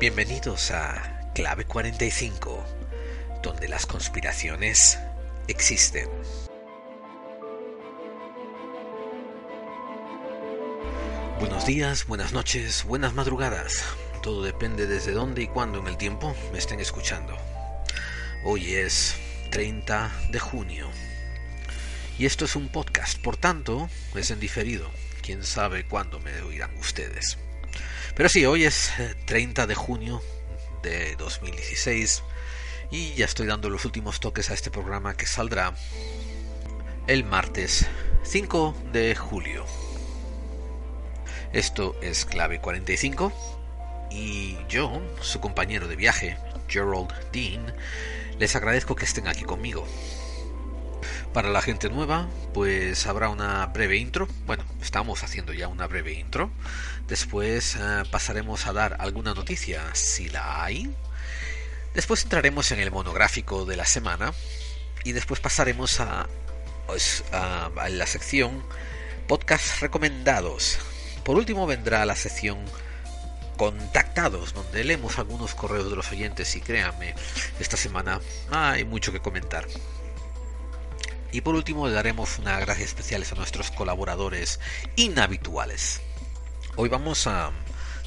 Bienvenidos a Clave 45, donde las conspiraciones existen. Buenos días, buenas noches, buenas madrugadas. Todo depende desde dónde y cuándo en el tiempo me estén escuchando. Hoy es 30 de junio. Y esto es un podcast, por tanto, es en diferido. Quién sabe cuándo me oirán ustedes. Pero sí, hoy es 30 eh, de junio de 2016 y ya estoy dando los últimos toques a este programa que saldrá el martes 5 de julio. Esto es Clave 45 y yo, su compañero de viaje, Gerald Dean, les agradezco que estén aquí conmigo. Para la gente nueva, pues habrá una breve intro. Bueno, estamos haciendo ya una breve intro. Después eh, pasaremos a dar alguna noticia, si la hay. Después entraremos en el monográfico de la semana. Y después pasaremos a, pues, a, la sección podcast recomendados. Por último vendrá la sección contactados, donde leemos algunos correos de los oyentes y créanme, esta semana hay mucho que comentar. Y por último le daremos unas gracias especiales a nuestros colaboradores inhabituales. Hoy vamos a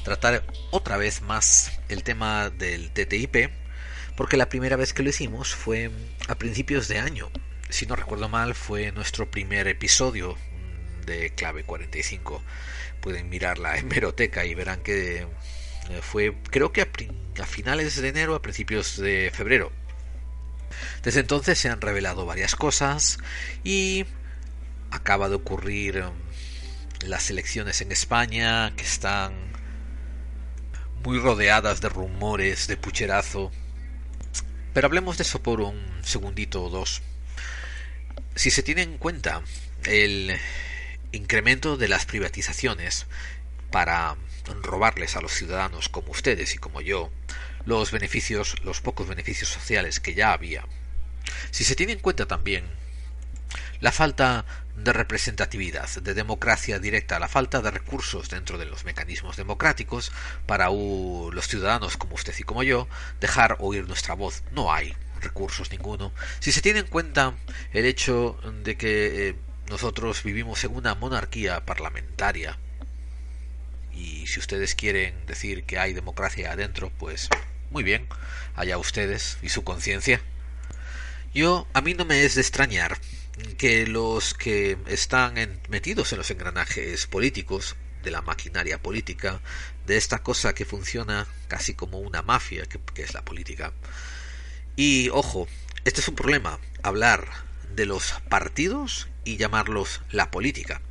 tratar otra vez más el tema del TTIP, porque la primera vez que lo hicimos fue a principios de año. Si no recuerdo mal, fue nuestro primer episodio de Clave 45. Pueden mirar la hemeroteca y verán que eh, fue creo que a, a finales de enero, a principios de febrero desde entonces se han revelado varias cosas y acaba de ocurrir um, las elecciones en España que están muy rodeadas de rumores, de pucherazo. Pero hablemos de eso por un segundito o dos. Si se tiene en cuenta el incremento de las privatizaciones para robarles a los ciudadanos como ustedes y como yo los beneficios, los pocos beneficios sociales que ya había. Si se tiene en cuenta también la falta de representatividad, de democracia directa, la falta de recursos dentro de los mecanismos democráticos para los ciudadanos como usted y como yo dejar oír nuestra voz. No hay recursos ninguno. Si se tiene en cuenta el hecho de que eh, nosotros vivimos en una monarquía parlamentaria y si ustedes quieren decir que hay democracia adentro, pues muy bien, allá ustedes y su conciencia. Yo, a mí no me es de extrañar que los que están metidos en los engranajes políticos, de la maquinaria política, de esta cosa que funciona casi como una mafia, que es la política. Y ojo, este es un problema, hablar de los partidos y llamarlos la política,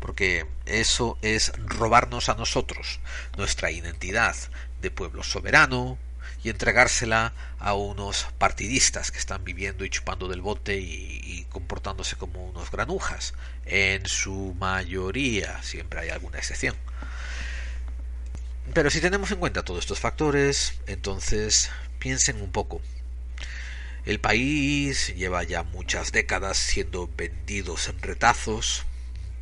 porque eso es robarnos a nosotros nuestra identidad de pueblo soberano, y entregársela a unos partidistas que están viviendo y chupando del bote y, comportándose como unos granujas. En su mayoría, siempre hay alguna excepción. Pero si tenemos en cuenta todos estos factores, entonces piensen un poco. El país lleva ya muchas décadas siendo vendidos en retazos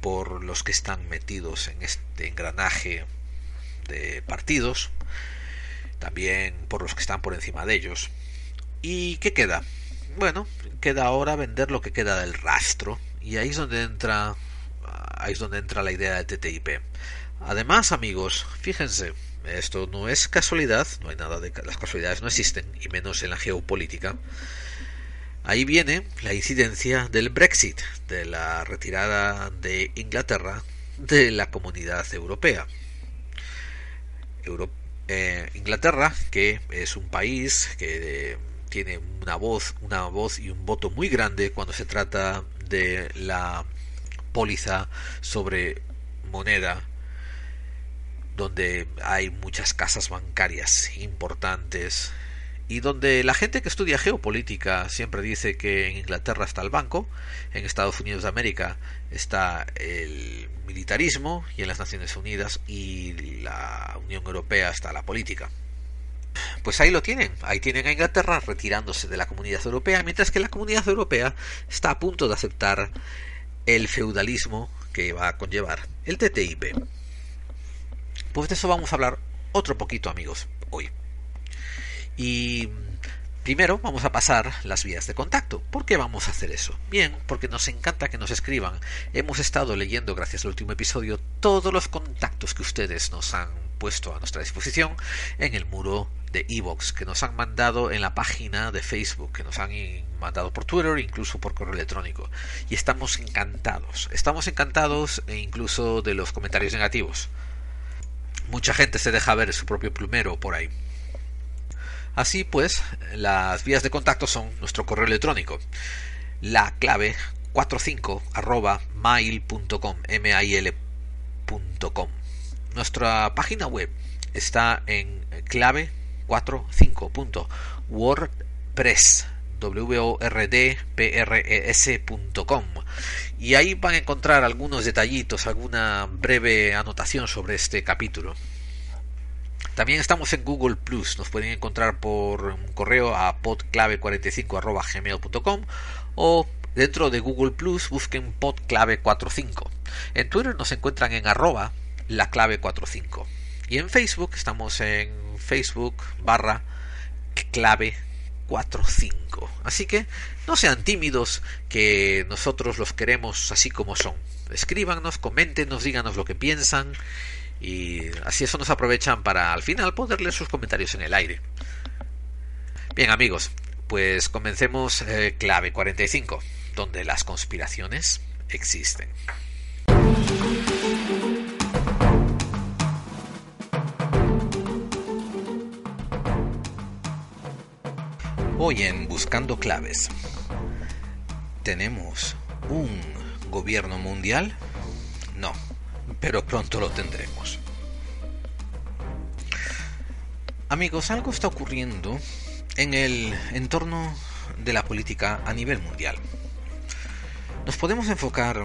por los que están metidos en este engranaje de partidos también por los que están por encima de ellos. ¿Y qué queda? Bueno, queda ahora vender lo que queda del rastro y ahí es donde entra ahí es donde entra la idea del TTIP. Además, amigos, fíjense, esto no es casualidad, no hay nada de las casualidades no existen y menos en la geopolítica. Ahí viene la incidencia del Brexit, de la retirada de Inglaterra de la comunidad europea. Eh, Inglaterra, que es un país que eh, tiene una voz, una voz y un voto muy grande cuando se trata de la póliza sobre moneda donde hay muchas casas bancarias importantes y donde la gente que estudia geopolítica siempre dice que en Inglaterra está el banco, en Estados Unidos de América está el militarismo y en las Naciones Unidas y la Unión Europea está la política. Pues ahí lo tienen, ahí tienen a Inglaterra retirándose de la comunidad europea, mientras que la comunidad europea está a punto de aceptar el feudalismo que va a conllevar el TTIP. Pues de eso vamos a hablar otro poquito amigos hoy. Y Primero vamos a pasar las vías de contacto. ¿Por qué vamos a hacer eso? Bien, porque nos encanta que nos escriban. Hemos estado leyendo, gracias al último episodio, todos los contactos que ustedes nos han puesto a nuestra disposición en el muro de Evox, que nos han mandado en la página de Facebook, que nos han mandado por Twitter, incluso por correo electrónico. Y estamos encantados. Estamos encantados e incluso de los comentarios negativos. Mucha gente se deja ver su propio plumero por ahí. Así pues, las vías de contacto son nuestro correo electrónico, la clave 45 arroba mail.com. Nuestra página web está en clave 45.wordpress wordpress.com y ahí van a encontrar algunos detallitos, alguna breve anotación sobre este capítulo. También estamos en Google Plus. Nos pueden encontrar por un correo a podclave45.gmail.com o dentro de Google Plus busquen podclave45. En Twitter nos encuentran en arroba la clave 45. Y en Facebook estamos en Facebook barra clave 45. Así que no sean tímidos, que nosotros los queremos así como son. Escríbanos, coméntenos, díganos lo que piensan y así eso nos aprovechan para al final poder leer sus comentarios en el aire. Bien amigos, pues comencemos eh, clave 45, donde las conspiraciones existen. Hoy en Buscando Claves, ¿tenemos un gobierno mundial? Pero pronto lo tendremos. Amigos, algo está ocurriendo en el entorno de la política a nivel mundial. Nos podemos enfocar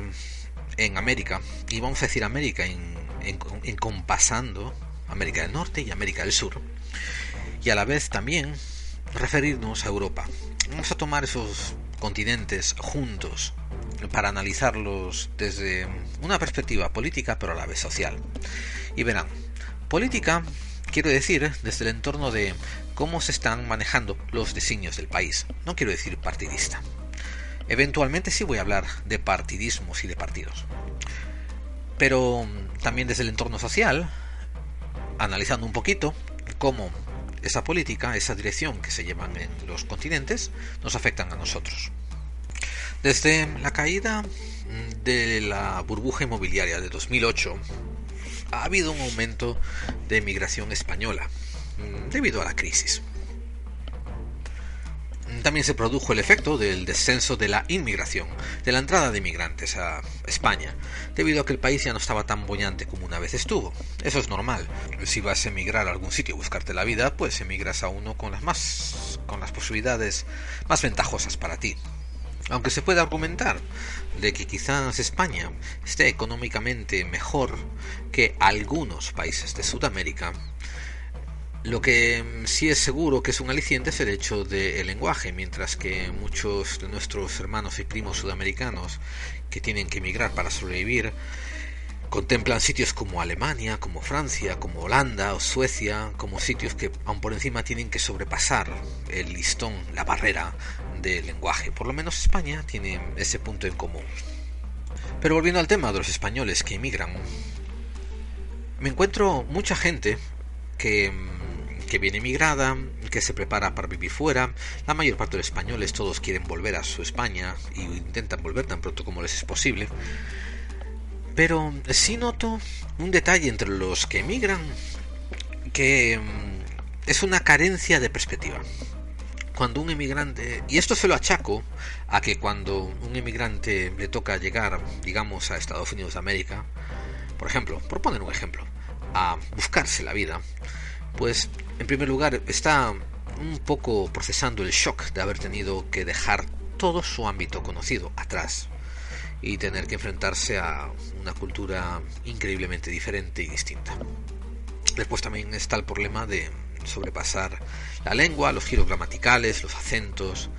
en América, y vamos a decir América en, encompasando América del Norte y América del Sur, y a la vez también referirnos a Europa. Vamos a tomar esos continentes juntos para analizarlos desde una perspectiva política pero a la vez social. Y verán, política quiero decir desde el entorno de cómo se están manejando los designios del país, no quiero decir partidista. Eventualmente sí voy a hablar de partidismos y de partidos. Pero también desde el entorno social, analizando un poquito cómo esa política, esa dirección que se llevan en los continentes, nos afectan a nosotros. Desde la caída de la burbuja inmobiliaria de 2008, ha habido un aumento de migración española mm, debido a la crisis. También se produjo el efecto del descenso de la inmigración, de la entrada de inmigrantes a España, debido a que el país ya no estaba tan bollante como una vez estuvo. Eso es normal. Si vas a emigrar a algún sitio y buscarte la vida, pues emigras a uno con las más con las posibilidades más ventajosas para ti. Aunque se puede argumentar de que quizás España esté económicamente mejor que algunos países de Sudamérica, lo que sí es seguro que es un aliciente es el hecho del lenguaje, mientras que muchos de nuestros hermanos y primos sudamericanos que tienen que emigrar para sobrevivir contemplan sitios como Alemania, como Francia, como Holanda o Suecia, como sitios que aun por encima tienen que sobrepasar el listón, la barrera del lenguaje. Por lo menos España tiene ese punto en común. Pero volviendo al tema de los españoles que emigran, me encuentro mucha gente que, que viene emigrada, que se prepara para vivir fuera. La mayor parte de los españoles todos quieren volver a su España y intentan volver tan pronto como les es posible. Pero sí noto un detalle entre los que emigran que mm, es una carencia de perspectiva. Cuando un emigrante, y esto se lo achaco a que cuando un emigrante le toca llegar, digamos, a Estados Unidos de América, por ejemplo, por poner un ejemplo, a buscarse la vida, pues en primer lugar está un poco procesando el shock de haber tenido que dejar todo su ámbito conocido atrás y tener que enfrentarse a una cultura increíblemente diferente y distinta. Después también está el problema de sobrepasar la lengua, los giros gramaticales, los acentos.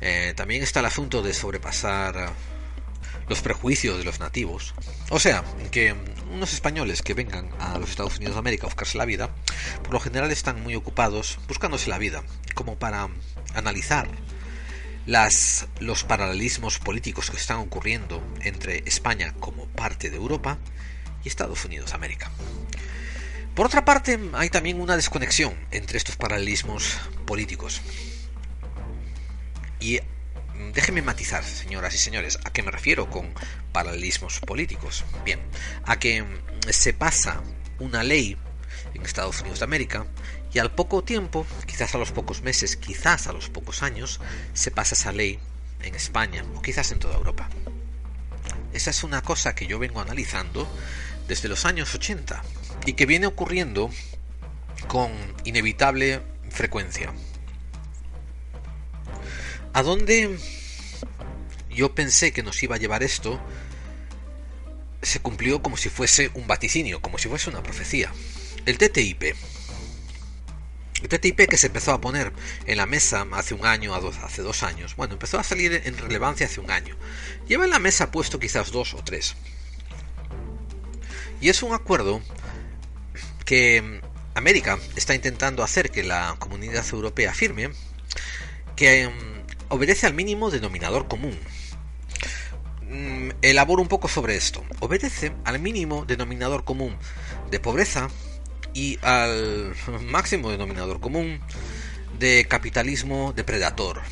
Eh, también está el asunto de sobrepasar los prejuicios de los nativos. O sea, que unos españoles que vengan a los Estados Unidos de América a buscarse la vida, por lo general están muy ocupados buscándose la vida, como para analizar las, los paralelismos políticos que están ocurriendo entre España como parte de Europa y Estados Unidos América. Por otra parte, hay también una desconexión entre estos paralelismos políticos. Y mm, déjenme matizar, señoras y señores, a qué me refiero con paralelismos políticos. Bien, a que mm, se pasa una ley en Estados Unidos de América y al poco tiempo, quizás a los pocos meses, quizás a los pocos años, se pasa esa ley en España o quizás en toda Europa. Esa es una cosa que yo vengo analizando desde los años 80 y que viene ocurriendo con inevitable frecuencia. ¿A dónde yo pensé que nos iba a llevar esto? Se cumplió como si fuese un vaticinio, como si fuese una profecía. El TTIP, el TTIP que se empezó a poner en la mesa hace un año, hace dos años. Bueno, empezó a salir en relevancia hace un año. Lleva en la mesa puesto quizás dos o tres. Y es un acuerdo que América está intentando hacer que la comunidad europea firme, que mm, obedece al mínimo denominador común. Mm, elaboro un poco sobre esto. Obedece al mínimo denominador común de pobreza, y al máximo denominador común de capitalismo depredador.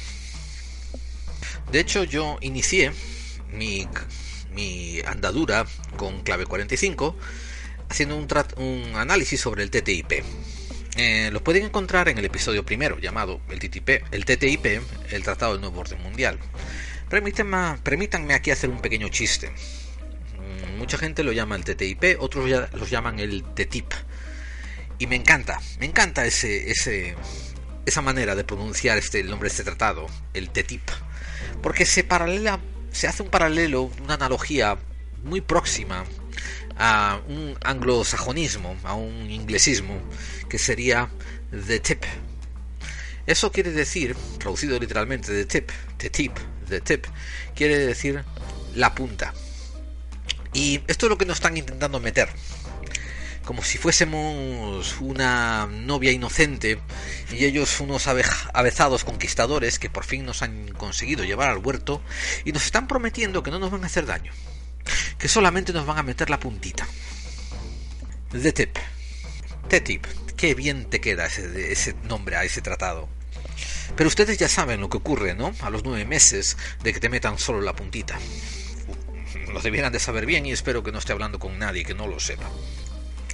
De hecho, yo inicié mi, mi andadura con clave 45 haciendo un, un análisis sobre el TTIP. Eh, lo pueden encontrar en el episodio primero llamado el TTIP, el TTIP, el Tratado del Nuevo Orden Mundial. Permítanme, permítanme aquí hacer un pequeño chiste. Mm, mucha gente lo llama el TTIP, otros los llaman el TTIP. Y me encanta, me encanta ese, ese, esa manera de pronunciar este, el nombre de este tratado, el TTIP. Porque se paralela, se hace un paralelo, una analogía muy próxima a un anglosajonismo, a un inglesismo, que sería the tip. Eso quiere decir, traducido literalmente de tip, the tip, the tip, quiere decir la punta. Y esto es lo que nos están intentando meter como si fuésemos una novia inocente y ellos unos avezados conquistadores que por fin nos han conseguido llevar al huerto y nos están prometiendo que no nos van a hacer daño, que solamente nos van a meter la puntita. The Tip. The Tip. Qué bien te queda ese, ese nombre a ese tratado. Pero ustedes ya saben lo que ocurre, ¿no? A los nueve meses de que te metan solo la puntita. Lo debieran de saber bien y espero que no esté hablando con nadie que no lo sepa.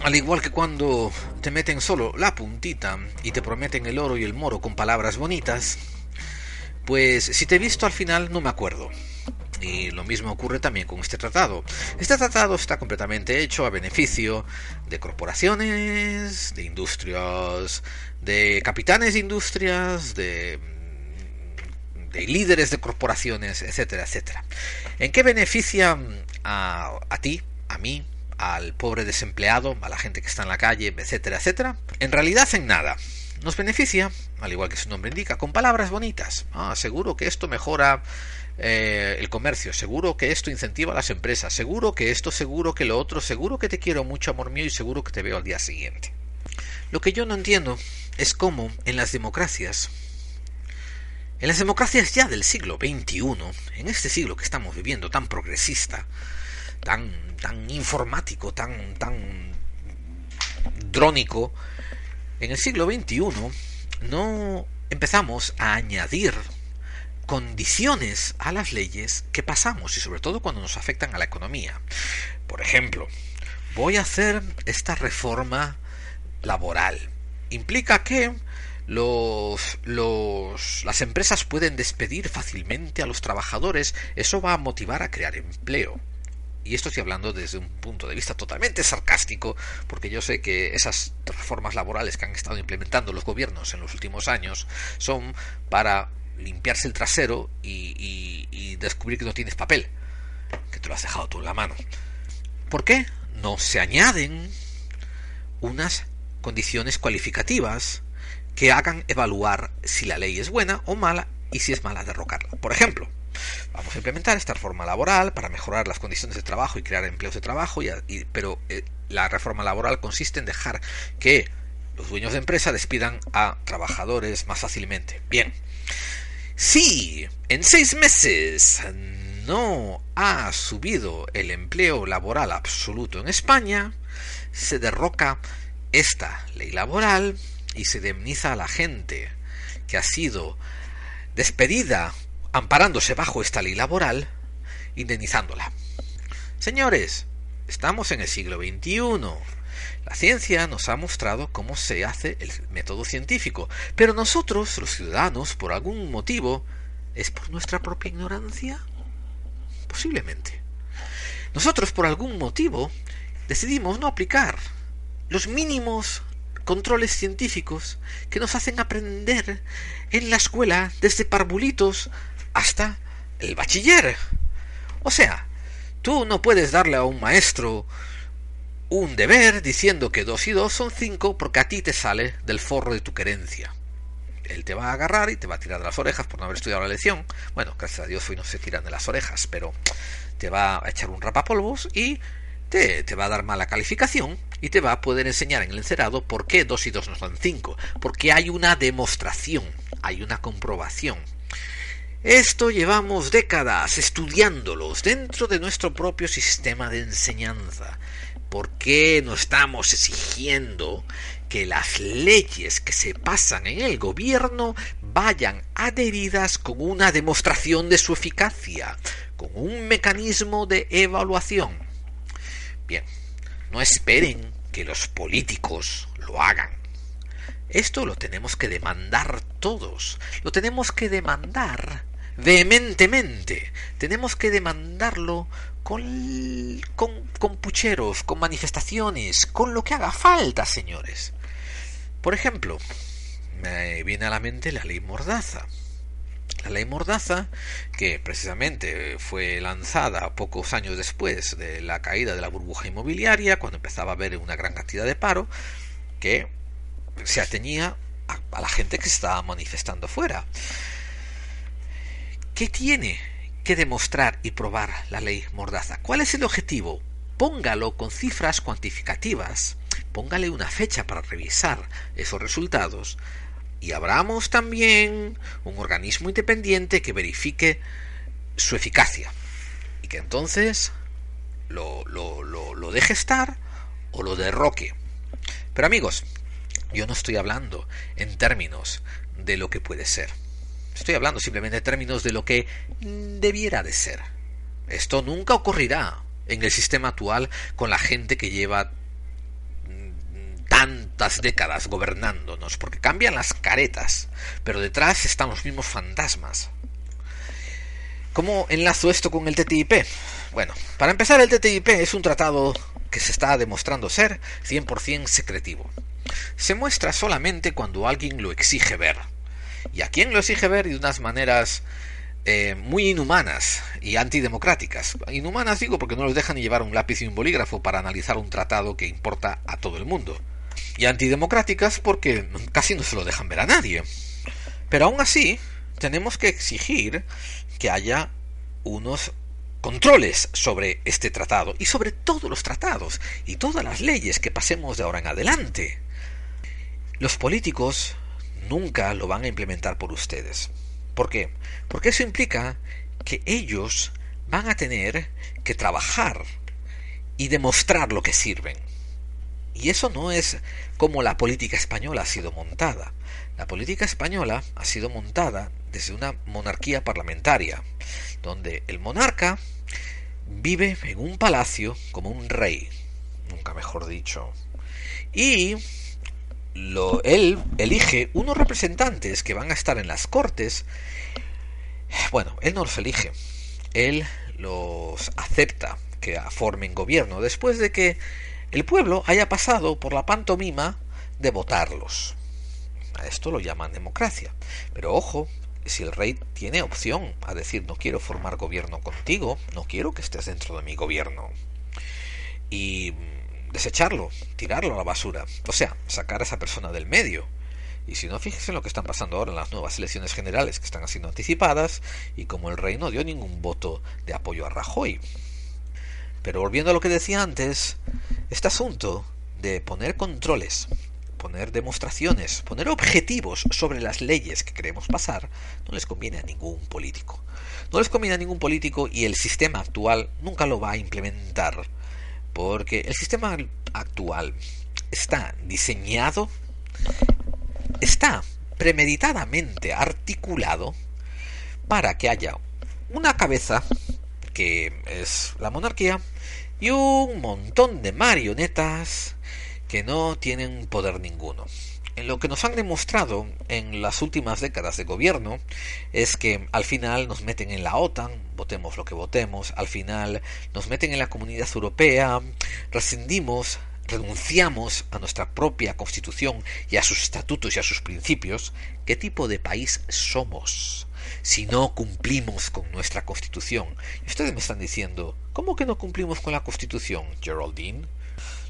Al igual que cuando te meten solo la puntita y te prometen el oro y el moro con palabras bonitas, pues si te he visto al final no me acuerdo. Y lo mismo ocurre también con este tratado. Este tratado está completamente hecho a beneficio de corporaciones, de industrias, de capitanes de industrias, de, de líderes de corporaciones, etcétera, etcétera. ¿En qué beneficia a, a ti, a mí, al pobre desempleado, a la gente que está en la calle, etcétera, etcétera, en realidad en nada. Nos beneficia, al igual que su nombre indica, con palabras bonitas. Ah, seguro que esto mejora eh, el comercio, seguro que esto incentiva a las empresas, seguro que esto, seguro que lo otro, seguro que te quiero mucho, amor mío, y seguro que te veo al día siguiente. Lo que yo no entiendo es cómo en las democracias, en las democracias ya del siglo XXI, en este siglo que estamos viviendo tan progresista, tan, tan informático, tan, tan drónico, en el siglo XXI no empezamos a añadir condiciones a las leyes que pasamos y sobre todo cuando nos afectan a la economía. Por ejemplo, voy a hacer esta reforma laboral. Implica que los, los, las empresas pueden despedir fácilmente a los trabajadores. Eso va a motivar a crear empleo y esto estoy hablando desde un punto de vista totalmente sarcástico, porque yo sé que esas reformas laborales que han estado implementando los gobiernos en los últimos años son para limpiarse el trasero y, descubrir que no tienes papel, que te lo has dejado tú en la mano. ¿Por qué no se añaden unas condiciones cualificativas que hagan evaluar si la ley es buena o mala y si es mala derrocarla. Por ejemplo, vamos a implementar esta reforma laboral para mejorar las condiciones de trabajo y crear empleos de trabajo, y, pero eh, la reforma laboral consiste en dejar que los dueños de empresa despidan a trabajadores más fácilmente. Bien, si en seis meses no ha subido el empleo laboral absoluto en España, se derroca esta ley laboral y se indemniza a la gente que ha sido despedida amparándose bajo esta ley laboral, indemnizándola. Señores, estamos en el siglo XXI. La ciencia nos ha mostrado cómo se hace el método científico, pero nosotros, los ciudadanos, por algún motivo, ¿es por nuestra propia ignorancia? Posiblemente. Nosotros, por algún motivo, decidimos no aplicar los mínimos controles científicos que nos hacen aprender en la escuela desde parvulitos hasta el bachiller. O sea, tú no puedes darle a un maestro un deber diciendo que dos y dos son cinco porque a ti te sale del forro de tu querencia. Él te va a agarrar y te va a tirar de las orejas por no haber estudiado la lección. Bueno, gracias a Dios hoy no se tiran de las orejas, pero te va a echar un rapapolvos y te, te, va a dar mala calificación y te va a poder enseñar en el encerado por qué 2 y 2 no son 5. Porque hay una demostración, hay una comprobación. Esto llevamos décadas estudiándolos dentro de nuestro propio sistema de enseñanza. ¿Por qué no estamos exigiendo que las leyes que se pasan en el gobierno vayan adheridas con una demostración de su eficacia, con un mecanismo de evaluación? Bien, no esperen que los políticos lo hagan. Esto lo tenemos que demandar todos, lo tenemos que demandar vehementemente, tenemos que demandarlo con, con, pucheros, con manifestaciones, con lo que haga falta, señores. Por ejemplo, me viene a la mente la ley Mordaza. La ley Mordaza, que precisamente fue lanzada pocos años después de la caída de la burbuja inmobiliaria, cuando empezaba a haber una gran cantidad de paro, que se ateñía a, a la gente que se estaba manifestando fuera. ¿Qué tiene que demostrar y probar la ley Mordaza? ¿Cuál es el objetivo? Póngalo con cifras cuantificativas, póngale una fecha para revisar esos resultados y abramos también un organismo independiente que verifique su eficacia y que entonces lo, lo, deje estar o lo derroque. Pero amigos, yo no estoy hablando en términos de lo que puede ser. Estoy hablando simplemente en términos de lo que debiera de ser. Esto nunca ocurrirá en el sistema actual con la gente que lleva tantas décadas gobernándonos, porque cambian las caretas, pero detrás están los mismos fantasmas. ¿Cómo enlazo esto con el TTIP? Bueno, para empezar, el TTIP es un tratado que se está demostrando ser 100% secretivo. Se muestra solamente cuando alguien lo exige ver. ¿Y a quién lo exige ver? de unas maneras eh, muy inhumanas y antidemocráticas. Inhumanas digo porque no los dejan llevar un lápiz y un bolígrafo para analizar un tratado que importa a todo el mundo y antidemocráticas porque casi no se lo dejan ver a nadie. Pero aún así, tenemos que exigir que haya unos controles sobre este tratado y sobre todos los tratados y todas las leyes que pasemos de ahora en adelante. Los políticos nunca lo van a implementar por ustedes. ¿Por qué? Porque eso implica que ellos van a tener que trabajar y demostrar lo que sirven. Y eso no es como la política española ha sido montada. La política española ha sido montada desde una monarquía parlamentaria, donde el monarca vive en un palacio como un rey, nunca mejor dicho, y lo, él elige unos representantes que van a estar en las cortes. Bueno, él no los elige, él los acepta que formen gobierno después de que el pueblo haya pasado por la pantomima de votarlos. A esto lo llaman democracia. Pero ojo, si el rey tiene opción a decir no quiero formar gobierno contigo, no quiero que estés dentro de mi gobierno. Y desecharlo, tirarlo a la basura. O sea, sacar a esa persona del medio. Y si no, fíjese en lo que están pasando ahora en las nuevas elecciones generales que están siendo anticipadas y como el rey no dio ningún voto de apoyo a Rajoy. Pero volviendo a lo que decía antes, este asunto de poner controles, poner demostraciones, poner objetivos sobre las leyes que queremos pasar, no les conviene a ningún político. No les conviene a ningún político y el sistema actual nunca lo va a implementar, porque el sistema actual está diseñado, está premeditadamente articulado para que haya una cabeza, que es la monarquía, y un montón de marionetas que no tienen poder ninguno. Lo que nos han demostrado en las últimas décadas de gobierno es que al final nos meten en la OTAN, votemos lo que votemos, al final nos meten en la comunidad europea, rescindimos, renunciamos a nuestra propia constitución y a sus estatutos y a sus principios, ¿qué tipo de país somos? Si no cumplimos con nuestra constitución. Y ustedes me están diciendo, ¿cómo que no cumplimos con la constitución, Geraldine?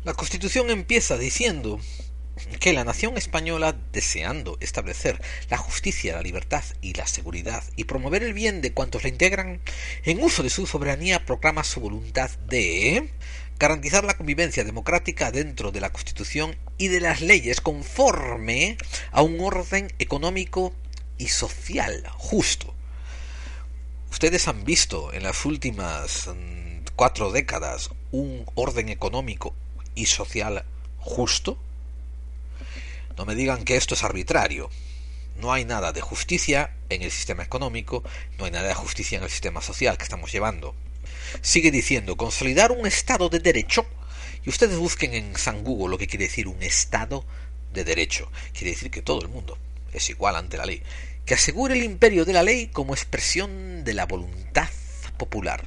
La Constitución empieza diciendo que la nación española, deseando establecer la justicia, la libertad y la seguridad y promover el bien de cuantos la integran, en uso de su soberanía proclama su voluntad de garantizar la convivencia democrática dentro de la Constitución y de las leyes conforme a un orden económico y social justo. Ustedes han visto en las últimas mm, cuatro décadas un orden económico y social justo? No me digan que esto es arbitrario. No hay nada de justicia en el sistema económico, no hay nada de justicia en el sistema social que estamos llevando. Sigue diciendo, consolidar un Estado de Derecho, y ustedes busquen en San Google lo que quiere decir un Estado de Derecho. Quiere decir que todo el mundo es igual ante la ley. Que asegure el imperio de la ley como expresión de la voluntad popular.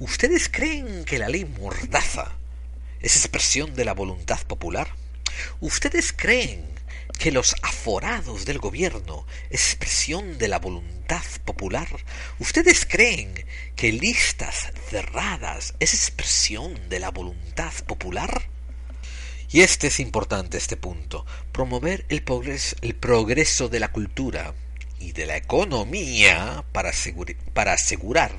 ¿Ustedes creen que la ley mordaza es expresión de la voluntad popular? ¿Ustedes creen que los aforados del gobierno es expresión de la voluntad popular? ¿Ustedes creen que listas cerradas es expresión de la voluntad popular? Y este es importante, este punto, promover el progreso, de la cultura y de la economía para asegurar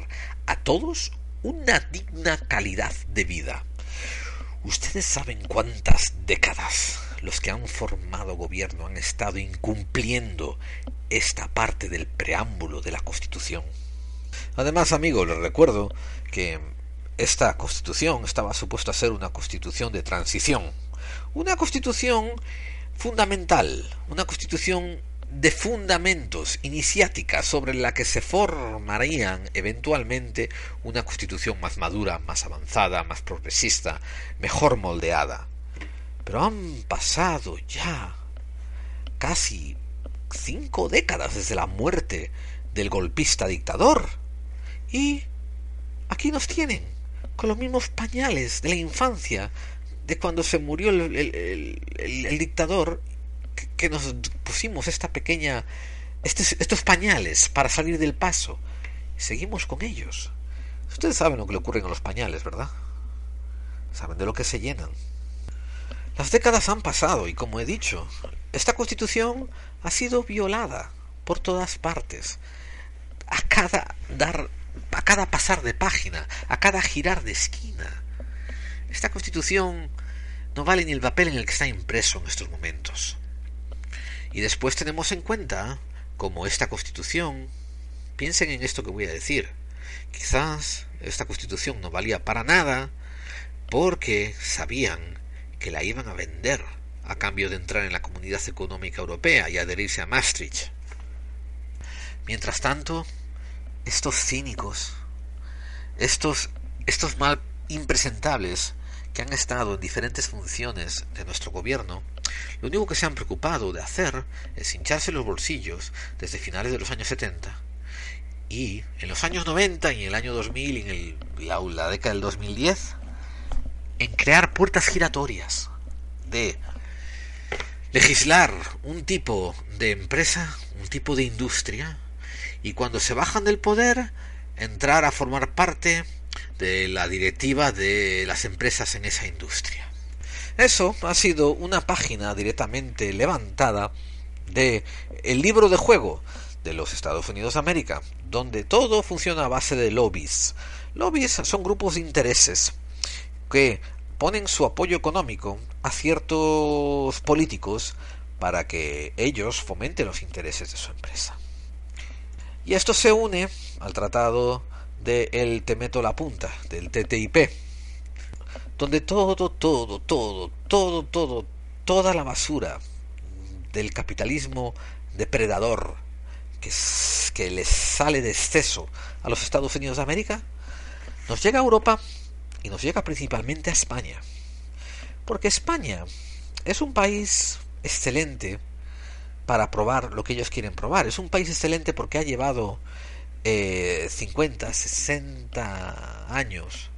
a todos una digna calidad de vida. Ustedes saben cuántas décadas los que han formado gobierno han estado incumpliendo esta parte del preámbulo de la Constitución. Además, amigos, les recuerdo que esta Constitución estaba supuesta a ser una Constitución de transición, una Constitución fundamental, una Constitución de fundamentos iniciáticas sobre la que se formarían eventualmente una constitución más madura, más avanzada, más progresista, mejor moldeada. Pero han pasado ya casi cinco décadas desde la muerte del golpista dictador. Y aquí nos tienen, con los mismos pañales de la infancia, de cuando se murió el, dictador que, nos pusimos esta pequeña, estos, pañales para salir del paso. Seguimos con ellos. Ustedes saben lo que le ocurre a los pañales, ¿verdad? Saben de lo que se llenan. Las décadas han pasado y, como he dicho, esta constitución ha sido violada por todas partes. A cada dar, a cada pasar de página, a cada girar de esquina. Esta constitución no vale ni el papel en el que está impreso en estos momentos. Y después tenemos en cuenta, como esta constitución, piensen en esto que voy a decir, quizás esta constitución no valía para nada porque sabían que la iban a vender a cambio de entrar en la Comunidad Económica Europea y adherirse a Maastricht. Mientras tanto, estos cínicos, estos, estos mal impresentables que han estado en diferentes funciones de nuestro gobierno, lo único que se han preocupado de hacer es hincharse los bolsillos desde finales de los años 70 y en los años 90 y en el año 2000 y en el, la, la década del 2010 en crear puertas giratorias de legislar un tipo de empresa, un tipo de industria y cuando se bajan del poder entrar a formar parte de la directiva de las empresas en esa industria. Eso ha sido una página directamente levantada de el libro de juego de los Estados Unidos de América, donde todo funciona a base de lobbies. Lobbies son grupos de intereses que ponen su apoyo económico a ciertos políticos para que ellos fomenten los intereses de su empresa. Y esto se une al tratado de el te meto la punta, del TTIP, donde todo, todo, todo, todo, todo, toda la basura del capitalismo depredador que, que les sale de exceso a los Estados Unidos de América, nos llega a Europa y nos llega principalmente a España. Porque España es un país excelente para probar lo que ellos quieren probar. Es un país excelente porque ha llevado eh, 50, 60 años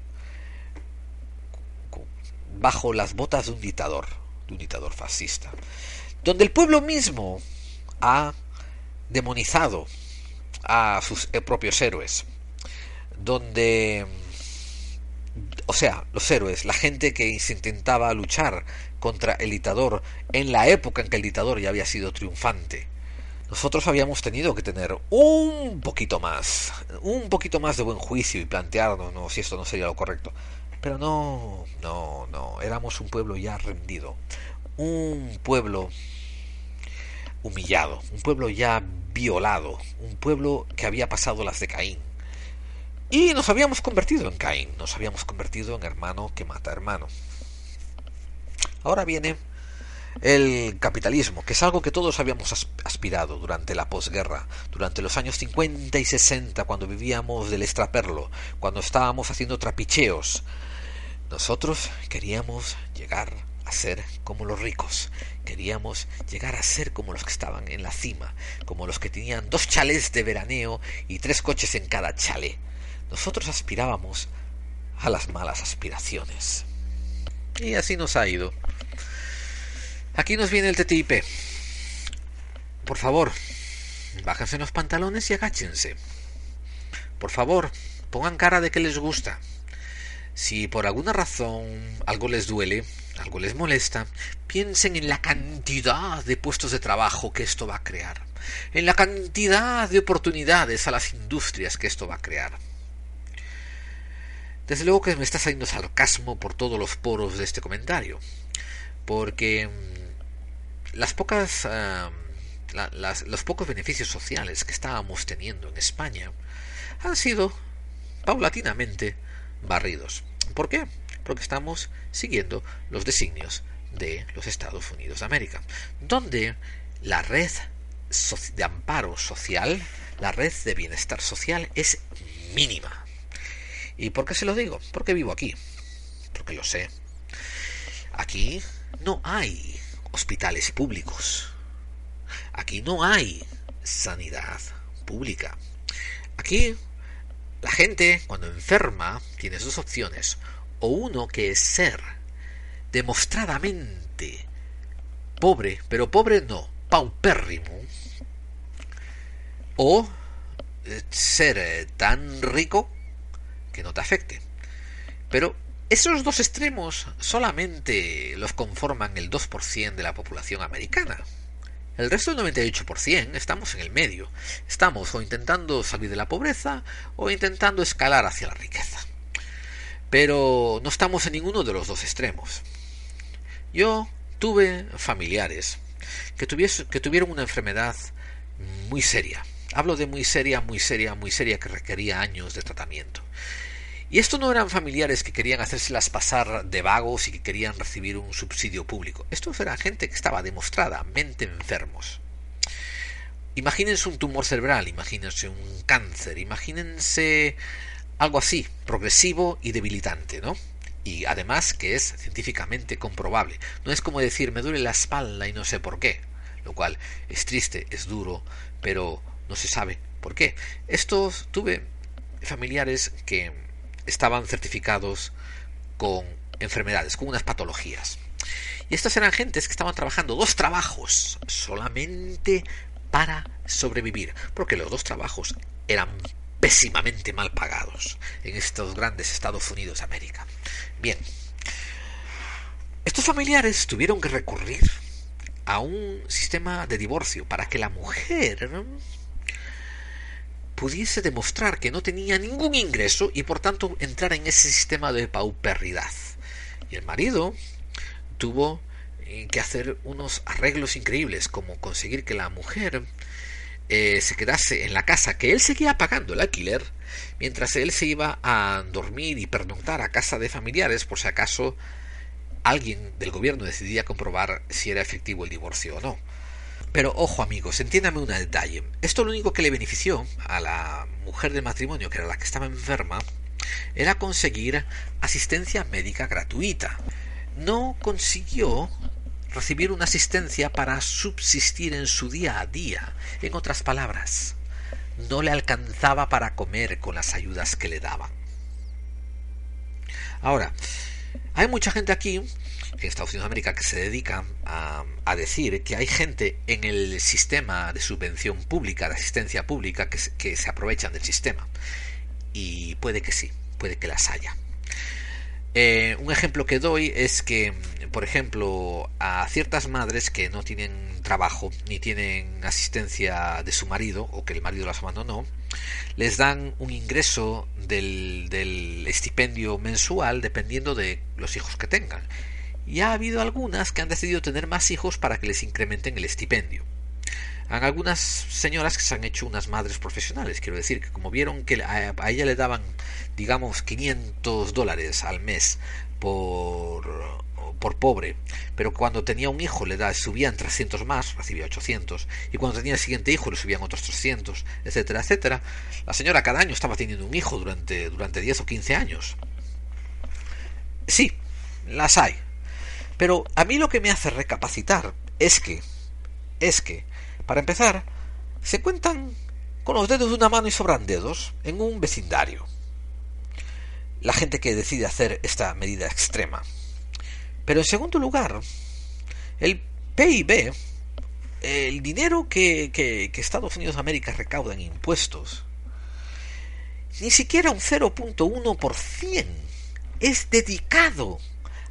bajo las botas de un dictador, de un dictador fascista, donde el pueblo mismo ha demonizado a sus eh, propios héroes, donde, o sea, los héroes, la gente que se intentaba luchar contra el dictador en la época en que el dictador ya había sido triunfante. Nosotros habíamos tenido que tener un poquito más, un poquito más de buen juicio y plantearnos ¿no? si esto no sería lo correcto. Pero no, no, no, éramos un pueblo ya rendido, un pueblo humillado, un pueblo ya violado, un pueblo que había pasado las de Caín. Y nos habíamos convertido en Caín, nos habíamos convertido en hermano que mata hermano. Ahora viene el capitalismo, que es algo que todos habíamos aspirado durante la posguerra, durante los años 50 y 60, cuando vivíamos del extraperlo, cuando estábamos haciendo trapicheos. Nosotros queríamos llegar a ser como los ricos, queríamos llegar a ser como los que estaban en la cima, como los que tenían dos chalés de veraneo y tres coches en cada chalé. Nosotros aspirábamos a las malas aspiraciones. Y así nos ha ido. Aquí nos viene el TTIP. Por favor, bájense los pantalones y agáchense. Por favor, pongan cara de que les gusta. Si por alguna razón algo les duele, algo les molesta, piensen en la cantidad de puestos de trabajo que esto va a crear, en la cantidad de oportunidades a las industrias que esto va a crear. Desde luego que me está saliendo sarcasmo por todos los poros de este comentario, porque las pocas, ah, los pocos beneficios sociales que estábamos teniendo en España han sido paulatinamente barridos. ¿Por qué? Porque estamos siguiendo los designios de los Estados Unidos de América, donde la red de amparo social, la red de bienestar social es mínima. ¿Y por qué se lo digo? Porque vivo aquí, porque lo sé. Aquí no hay hospitales públicos. Aquí no hay sanidad pública. Aquí la gente cuando enferma tiene dos opciones. O uno que es ser demostradamente pobre, pero pobre no, paupérrimo. O eh, ser eh, tan rico que no te afecte. Pero esos dos extremos solamente los conforman el 2% de la población americana. El resto del 98% estamos en el medio. Estamos o intentando salir de la pobreza o intentando escalar hacia la riqueza. Pero no estamos en ninguno de los dos extremos. Yo tuve familiares que, que tuvieron una enfermedad muy seria. Hablo de muy seria, muy seria, muy seria que requería años de tratamiento. Y esto no eran familiares que querían hacérselas pasar de vagos y que querían recibir un subsidio público. Estos eran gente que estaba demostradamente enfermos. Imagínense un tumor cerebral, imagínense un cáncer, imagínense algo así, progresivo y debilitante, ¿no? Y además que es científicamente comprobable. No es como decir me duele la espalda y no sé por qué, lo cual es triste, es duro, pero no se sabe por qué. Estos tuve familiares que estaban certificados con enfermedades, con unas patologías. Y estas eran gentes que estaban trabajando dos trabajos solamente para sobrevivir, porque los dos trabajos eran pésimamente mal pagados en estos grandes Estados Unidos de América. Bien, estos familiares tuvieron que recurrir a un sistema de divorcio para que la mujer pudiese demostrar que no tenía ningún ingreso y por tanto entrar en ese sistema de pauperidad. Y el marido tuvo eh, que hacer unos arreglos increíbles, como conseguir que la mujer eh, se quedase en la casa que él seguía pagando el alquiler, mientras él se iba a dormir y pernoctar a casa de familiares por si acaso alguien del gobierno decidía comprobar si era efectivo el divorcio o no. Pero ojo amigos, entiéndame un detalle. Esto lo único que le benefició a la mujer del matrimonio, que era la que estaba enferma, era conseguir asistencia médica gratuita. No consiguió recibir una asistencia para subsistir en su día a día. En otras palabras, no le alcanzaba para comer con las ayudas que le daban. Ahora, hay mucha gente aquí, en Estados Unidos de América, que se dedica a, decir que hay gente en el sistema de subvención pública, de asistencia pública, que, que se aprovechan del sistema. Y puede que sí, puede que las haya. Eh, un ejemplo que doy es que, por ejemplo, a ciertas madres que no tienen trabajo ni tienen asistencia de su marido o que el marido las abandonó, les dan un ingreso del, del estipendio mensual dependiendo de los hijos que tengan. Y ha habido algunas que han decidido tener más hijos para que les incrementen el estipendio. Hay algunas señoras que se han hecho unas madres profesionales, quiero decir, que como vieron que a, ella le daban, digamos, 500 dólares al mes por, por pobre, pero cuando tenía un hijo le da, subían 300 más, recibía 800, y cuando tenía el siguiente hijo le subían otros 300, etcétera, etcétera. La señora cada año estaba teniendo un hijo durante, durante 10 o 15 años. Sí, las hay. Pero a mí lo que me hace recapacitar es que, es que, para empezar, se cuentan con los dedos de una mano y sobran dedos en un vecindario. La gente que decide hacer esta medida extrema. Pero en segundo lugar, el PIB, el dinero que, que, Estados Unidos de América recauda en impuestos, ni siquiera un 0.1% es dedicado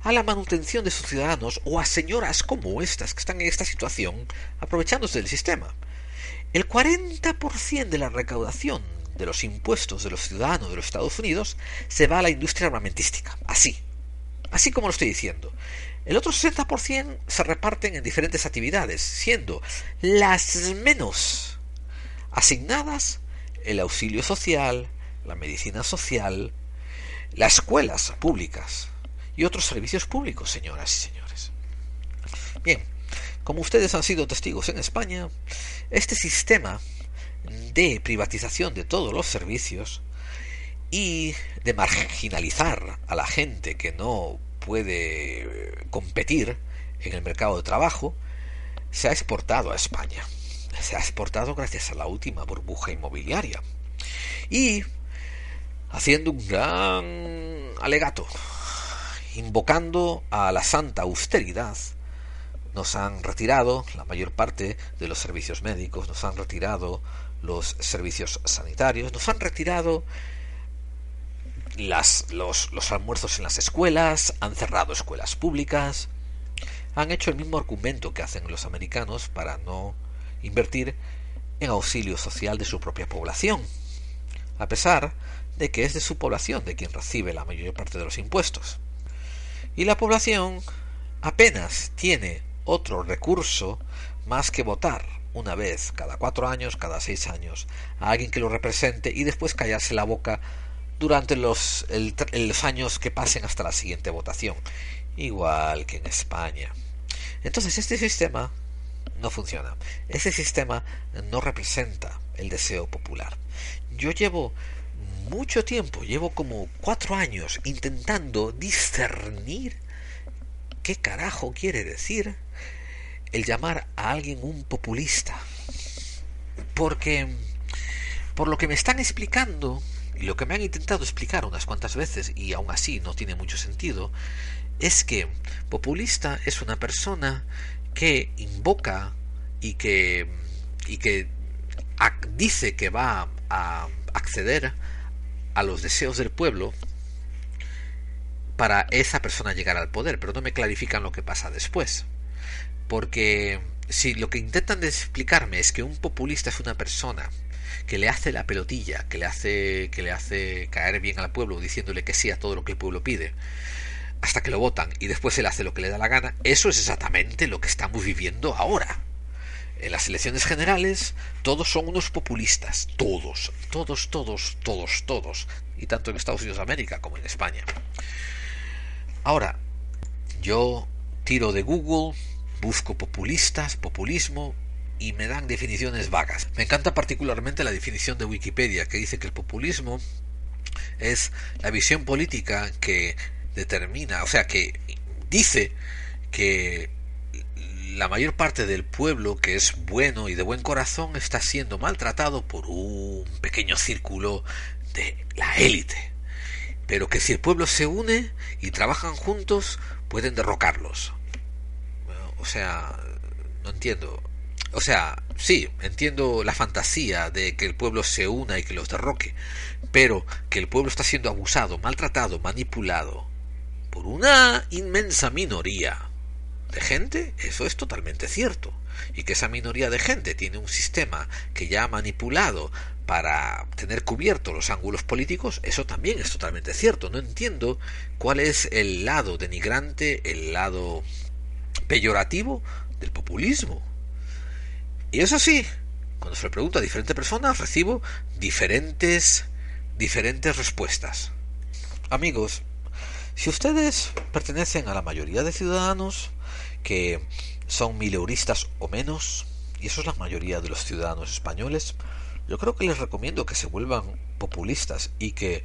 a la manutención de sus ciudadanos o a señoras como estas que están en esta situación aprovechándose del sistema. El 40% de la recaudación de los impuestos de los ciudadanos de los Estados Unidos se va a la industria armamentística. Así. Así como lo estoy diciendo. El otro 60% se reparten en diferentes actividades, siendo las menos asignadas el auxilio social, la medicina social, las escuelas públicas, y otros servicios públicos, señoras y señores. Bien, como ustedes han sido testigos en España, este sistema de privatización de todos los servicios y de marginalizar a la gente que no puede competir en el mercado de trabajo se ha exportado a España. Se ha exportado gracias a la última burbuja inmobiliaria. Y haciendo un gran alegato invocando a la santa austeridad, nos han retirado la mayor parte de los servicios médicos, nos han retirado los servicios sanitarios, nos han retirado los, los almuerzos en las escuelas, han cerrado escuelas públicas, han hecho el mismo argumento que hacen los americanos para no invertir en auxilio social de su propia población, a pesar de que es de su población de quien recibe la mayor parte de los impuestos. Y la población apenas tiene otro recurso más que votar una vez cada cuatro años, cada seis años, a alguien que lo represente y después callarse la boca durante los, los años que pasen hasta la siguiente votación, igual que en España. Entonces este sistema no funciona. Este sistema no representa el deseo popular. Yo llevo mucho tiempo, llevo como cuatro años intentando discernir qué carajo quiere decir el llamar a alguien un populista. Porque, por lo que me están explicando, y lo que me han intentado explicar unas cuantas veces, y aún así no tiene mucho sentido, es que populista es una persona que invoca y que, y que dice que va a acceder a los deseos del pueblo para esa persona llegar al poder, pero no me clarifican lo que pasa después. Porque si lo que intentan explicarme es que un populista es una persona que le hace la pelotilla, que le hace que le hace caer bien al pueblo diciéndole que sí a todo lo que el pueblo pide, hasta que lo votan y después él hace lo que le da la gana, eso es exactamente lo que estamos viviendo ahora. En las elecciones generales todos son unos populistas, todos, todos, todos, todos, todos, y tanto en Estados Unidos de América como en España. Ahora, yo tiro de Google, busco populistas, populismo, y me dan definiciones vagas. Me encanta particularmente la definición de Wikipedia, que dice que el populismo es la visión política que determina, o sea, que dice que la mayor parte del pueblo que es bueno y de buen corazón está siendo maltratado por un pequeño círculo de la élite. Pero que si el pueblo se une y trabajan juntos, pueden derrocarlos. O sea, no entiendo. O sea, sí, entiendo la fantasía de que el pueblo se una y que los derroque, pero que el pueblo está siendo abusado, maltratado, manipulado por una inmensa minoría de gente, eso es totalmente cierto. Y que esa minoría de gente tiene un sistema que ya ha manipulado para tener cubiertos los ángulos políticos, eso también es totalmente cierto. No entiendo cuál es el lado denigrante, el lado peyorativo del populismo. Y eso sí, cuando se le pregunta a diferentes personas, recibo diferentes, diferentes respuestas. Amigos, si ustedes pertenecen a la mayoría de ciudadanos que son mileuristas o menos, y eso es la mayoría de los ciudadanos españoles, yo creo que les recomiendo que se vuelvan populistas y que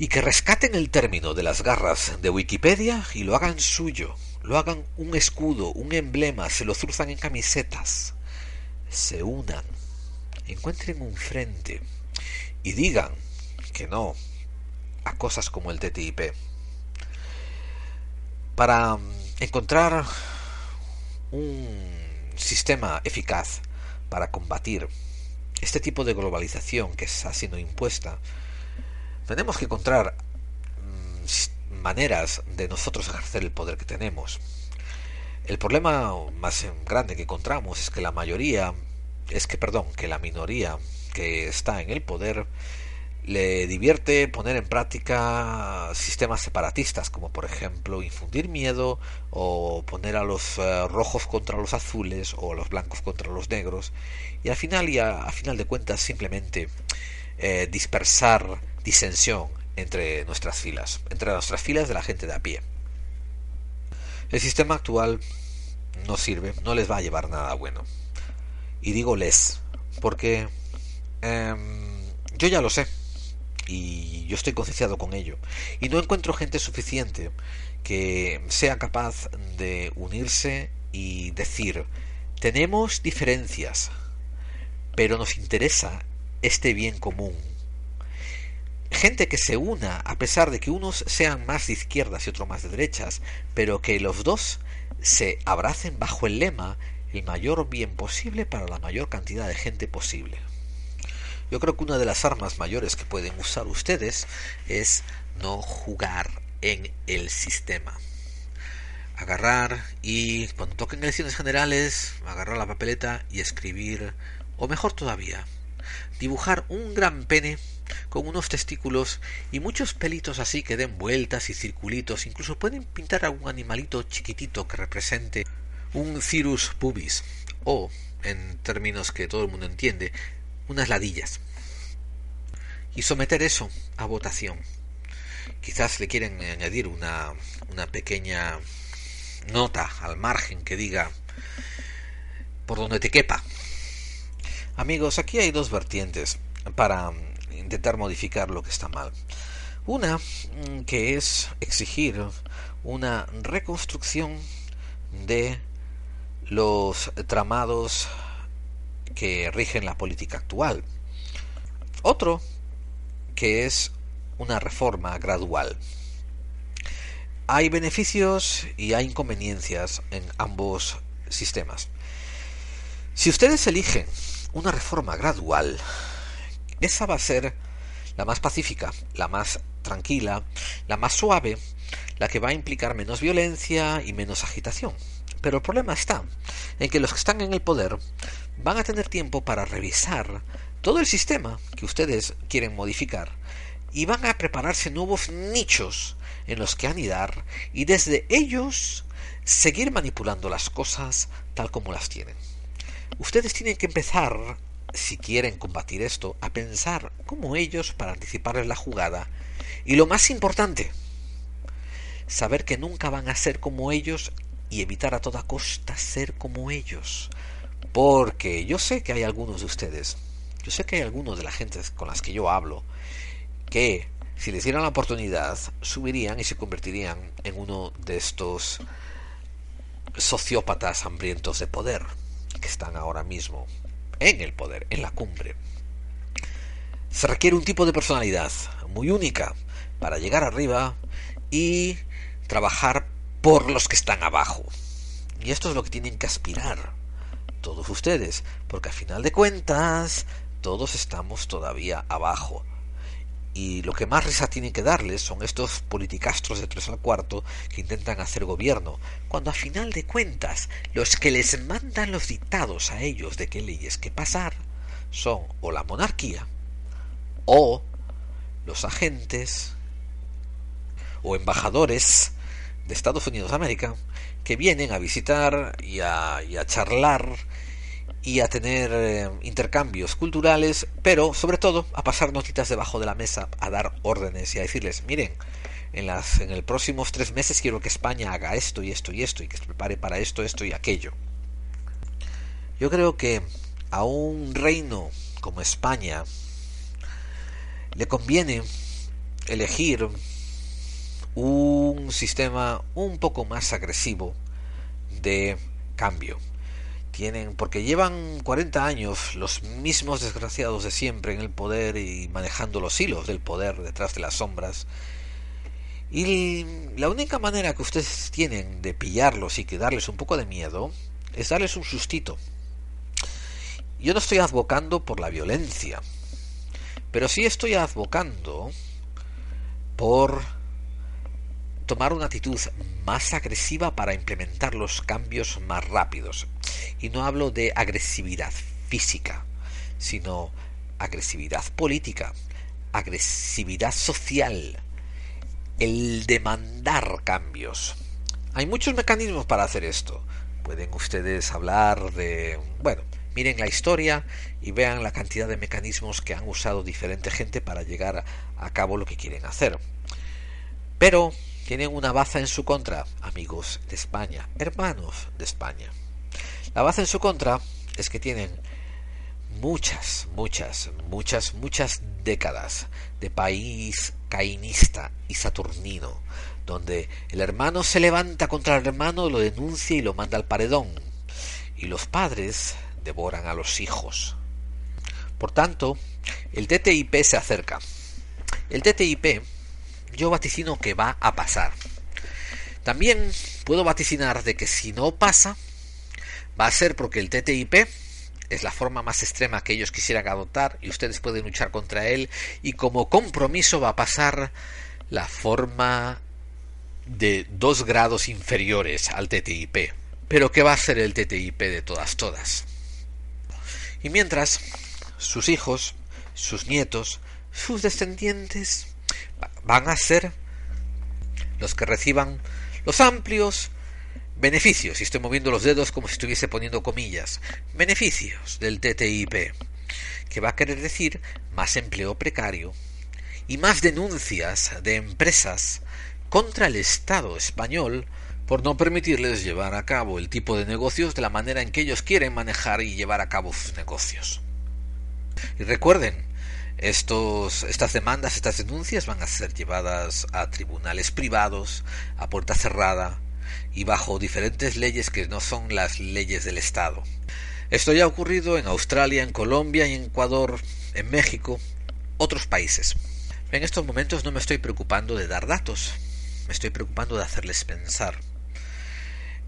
y que rescaten el término de las garras de Wikipedia y lo hagan suyo, lo hagan un escudo, un emblema, se lo zurzan en camisetas, se unan, encuentren un frente y digan que no a cosas como el TTIP. Para mm, encontrar un sistema eficaz para combatir este tipo de globalización que está siendo impuesta, tenemos que encontrar mm, maneras de nosotros ejercer el poder que tenemos. El problema más grande que encontramos es que la mayoría, es que, perdón, que la minoría que está en el poder le divierte poner en práctica sistemas separatistas, como por ejemplo infundir miedo o poner a los eh, rojos contra los azules o a los blancos contra los negros y al final y a, final de cuentas simplemente eh, dispersar disensión entre nuestras filas, entre nuestras filas de la gente de a pie. El sistema actual no sirve, no les va a llevar nada bueno. Y digo les, porque em, yo ya lo sé y yo estoy concienciado con ello. Y no encuentro gente suficiente que sea capaz de unirse y decir, tenemos diferencias, pero nos interesa este bien común gente que se una a pesar de que unos sean más de izquierdas y otros más de derechas, pero que los dos se abracen bajo el lema el mayor bien posible para la mayor cantidad de gente posible. Yo creo que una de las armas mayores que pueden usar ustedes es no jugar en el sistema. Agarrar y cuando toquen elecciones generales, agarrar la papeleta y escribir, o mejor todavía, dibujar un gran pene con unos testículos y muchos pelitos así que den vueltas y circulitos, incluso pueden pintar a un animalito chiquitito que represente un cirrus pubis o, en términos que todo el mundo entiende, unas ladillas. Y someter eso a votación. Quizás le quieren añadir una, una pequeña nota al margen que diga por donde te quepa. Amigos, aquí hay dos vertientes para intentar modificar lo que está mal. Una mm, que es exigir una reconstrucción de los tramados que rigen la política actual. Otro que es una reforma gradual. Hay beneficios y hay inconveniencias en ambos sistemas. Si ustedes eligen una reforma gradual, esa va a ser la más pacífica, la más tranquila, la más suave, la que va a implicar menos violencia y menos agitación. Pero el problema está en que los que están en el poder van a tener tiempo para revisar todo el sistema que ustedes quieren modificar y van a prepararse nuevos nichos en los que anidar y desde ellos seguir manipulando las cosas tal como las tienen. Ustedes tienen que empezar, si quieren combatir esto, a pensar como ellos para anticiparles la jugada y lo más importante, saber que nunca van a ser como ellos y evitar a toda costa ser como ellos. Porque yo sé que hay algunos de ustedes, yo sé que hay algunos de la gente con las que yo hablo, que si les dieran la oportunidad subirían y se convertirían en uno de estos sociópatas hambrientos de poder que están ahora mismo en el poder, en la cumbre. Se requiere un tipo de personalidad muy única para llegar arriba y trabajar por los que están abajo. Y esto es lo que tienen que aspirar todos ustedes, porque a final de cuentas todos estamos todavía abajo. Y lo que más risa tienen que darles son estos politicastros de tres al cuarto que intentan hacer gobierno, cuando a final de cuentas los que les mandan los dictados a ellos de qué leyes que pasar son o la monarquía o los agentes o embajadores de Estados Unidos de América que vienen a visitar y a, y a charlar y a tener eh, intercambios culturales, pero sobre todo a pasar notitas debajo de la mesa, a dar órdenes y a decirles, miren, en las en el próximos tres meses quiero que España haga esto y esto y esto y que se prepare para esto, esto y aquello. Yo creo que a un reino como España le conviene elegir un sistema un poco más agresivo de cambio tienen porque llevan 40 años los mismos desgraciados de siempre en el poder y manejando los hilos del poder detrás de las sombras. Y la única manera que ustedes tienen de pillarlos y que darles un poco de miedo es darles un sustito. Yo no estoy advocando por la violencia, pero sí estoy advocando por tomar una actitud más agresiva para implementar los cambios más rápidos. Y no hablo de agresividad física, sino agresividad política, agresividad social, el demandar cambios. Hay muchos mecanismos para hacer esto. Pueden ustedes hablar de, bueno, miren la historia y vean la cantidad de mecanismos que han usado diferente gente para llegar a cabo lo que quieren hacer. Pero tienen una baza en su contra, amigos de España, hermanos de España. La baza en su contra es que tienen muchas, muchas, muchas, muchas décadas de país cainista y saturnino, donde el hermano se levanta contra el hermano, lo denuncia y lo manda al paredón, y los padres devoran a los hijos. Por tanto, el TTIP se acerca. El TTIP yo vaticino que va a pasar. También puedo vaticinar de que si no pasa, va a ser porque el TTIP es la forma más extrema que ellos quisieran adoptar y ustedes pueden luchar contra él y como compromiso va a pasar la forma de dos grados inferiores al TTIP. Pero ¿qué va a ser el TTIP de todas todas? Y mientras, sus hijos, sus nietos, sus descendientes van a ser los que reciban los amplios beneficios, y estoy moviendo los dedos como si estuviese poniendo comillas, beneficios del TTIP, que va a querer decir más empleo precario y más denuncias de empresas contra el Estado español por no permitirles llevar a cabo el tipo de negocios de la manera en que ellos quieren manejar y llevar a cabo sus negocios. Y recuerden, estos, estas demandas, estas denuncias van a ser llevadas a tribunales privados, a puerta cerrada y bajo diferentes leyes que no son las leyes del Estado. Esto ya ha ocurrido en Australia, en Colombia, en Ecuador, en México, otros países. En estos momentos no me estoy preocupando de dar datos, me estoy preocupando de hacerles pensar.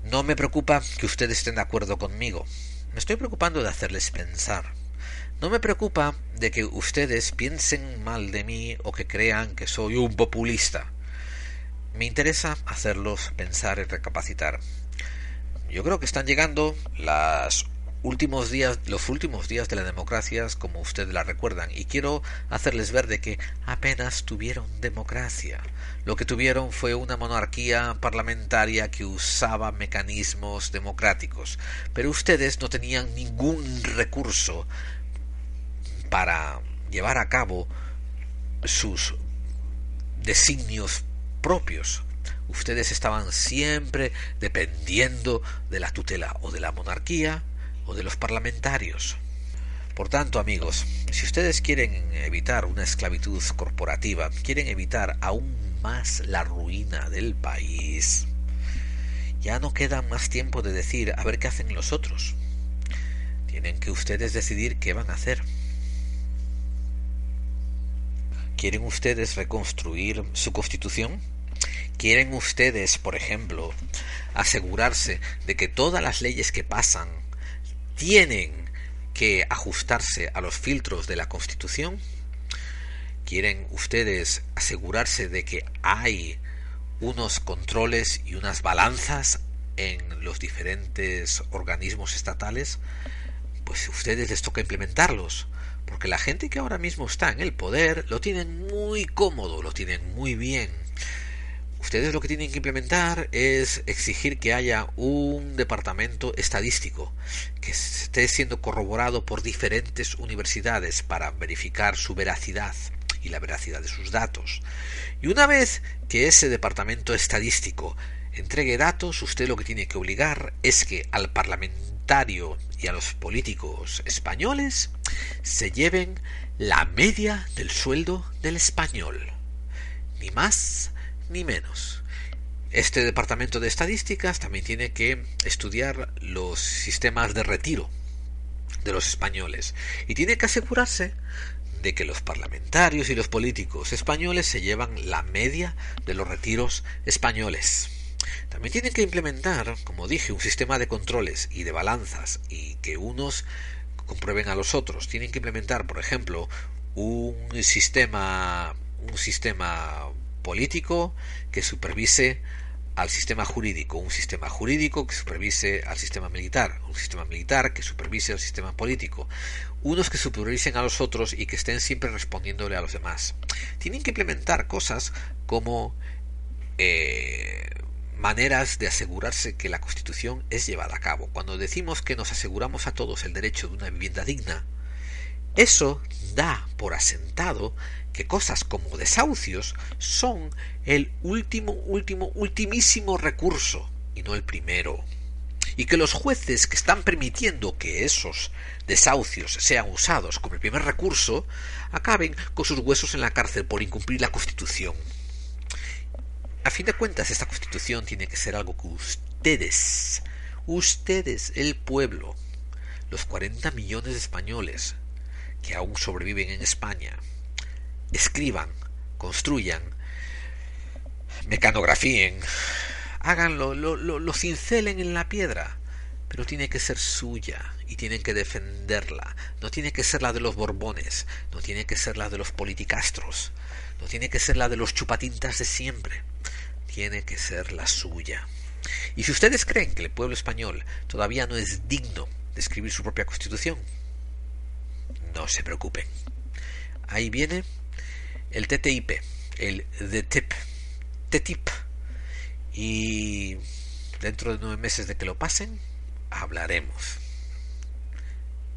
No me preocupa que ustedes estén de acuerdo conmigo, me estoy preocupando de hacerles pensar. No me preocupa de que ustedes piensen mal de mí o que crean que soy un populista. Me interesa hacerlos pensar y recapacitar. yo creo que están llegando las últimos días, los últimos días de la democracia, como ustedes la recuerdan, y quiero hacerles ver de que apenas tuvieron democracia. Lo que tuvieron fue una monarquía parlamentaria que usaba mecanismos democráticos, pero ustedes no tenían ningún recurso para llevar a cabo sus designios propios. Ustedes estaban siempre dependiendo de la tutela o de la monarquía o de los parlamentarios. Por tanto, amigos, si ustedes quieren evitar una esclavitud corporativa, quieren evitar aún más la ruina del país, ya no queda más tiempo de decir a ver qué hacen los otros. Tienen que ustedes decidir qué van a hacer. ¿Quieren ustedes reconstruir su constitución? ¿Quieren ustedes, por ejemplo, asegurarse de que todas las leyes que pasan tienen que ajustarse a los filtros de la Constitución? ¿Quieren ustedes asegurarse de que hay unos controles y unas balanzas en los diferentes organismos estatales? Pues a ustedes les toca implementarlos porque la gente que ahora mismo está en el poder lo tienen muy cómodo, lo tienen muy bien. Ustedes lo que tienen que implementar es exigir que haya un departamento estadístico que esté siendo corroborado por diferentes universidades para verificar su veracidad y la veracidad de sus datos. Y una vez que ese departamento estadístico entregue datos, usted lo que tiene que obligar es que al y a los políticos españoles se lleven la media del sueldo del español. Ni más ni menos. Este departamento de estadísticas también tiene que estudiar los sistemas de retiro de los españoles y tiene que asegurarse de que los parlamentarios y los políticos españoles se llevan la media de los retiros españoles. También tienen que implementar, como dije, un sistema de controles y de balanzas y que unos comprueben a los otros. Tienen que implementar, por ejemplo, un sistema un sistema político que supervise al sistema jurídico, un sistema jurídico que supervise al sistema militar, un sistema militar que supervise al sistema político, unos que supervisen a los otros y que estén siempre respondiéndole a los demás. Tienen que implementar cosas como eh, maneras de asegurarse que la Constitución es llevada a cabo. Cuando decimos que nos aseguramos a todos el derecho de una vivienda digna, eso da por asentado que cosas como desahucios son el último, último, ultimísimo recurso y no el primero. Y que los jueces que están permitiendo que esos desahucios sean usados como el primer recurso acaben con sus huesos en la cárcel por incumplir la Constitución. A fin de cuentas, esta constitución tiene que ser algo que ustedes, ustedes, el pueblo, los 40 millones de españoles que aún sobreviven en España, escriban, construyan, mecanografíen, háganlo, lo, lo, lo cincelen en la piedra, pero tiene que ser suya y tienen que defenderla. No tiene que ser la de los Borbones, no tiene que ser la de los politicastros, no tiene que ser la de los chupatintas de siempre tiene que ser la suya. Y si ustedes creen que el pueblo español todavía no es digno de escribir su propia constitución, no se preocupen. Ahí viene el TTIP, el TTIP, TTIP. Y dentro de nueve meses de que lo pasen, hablaremos.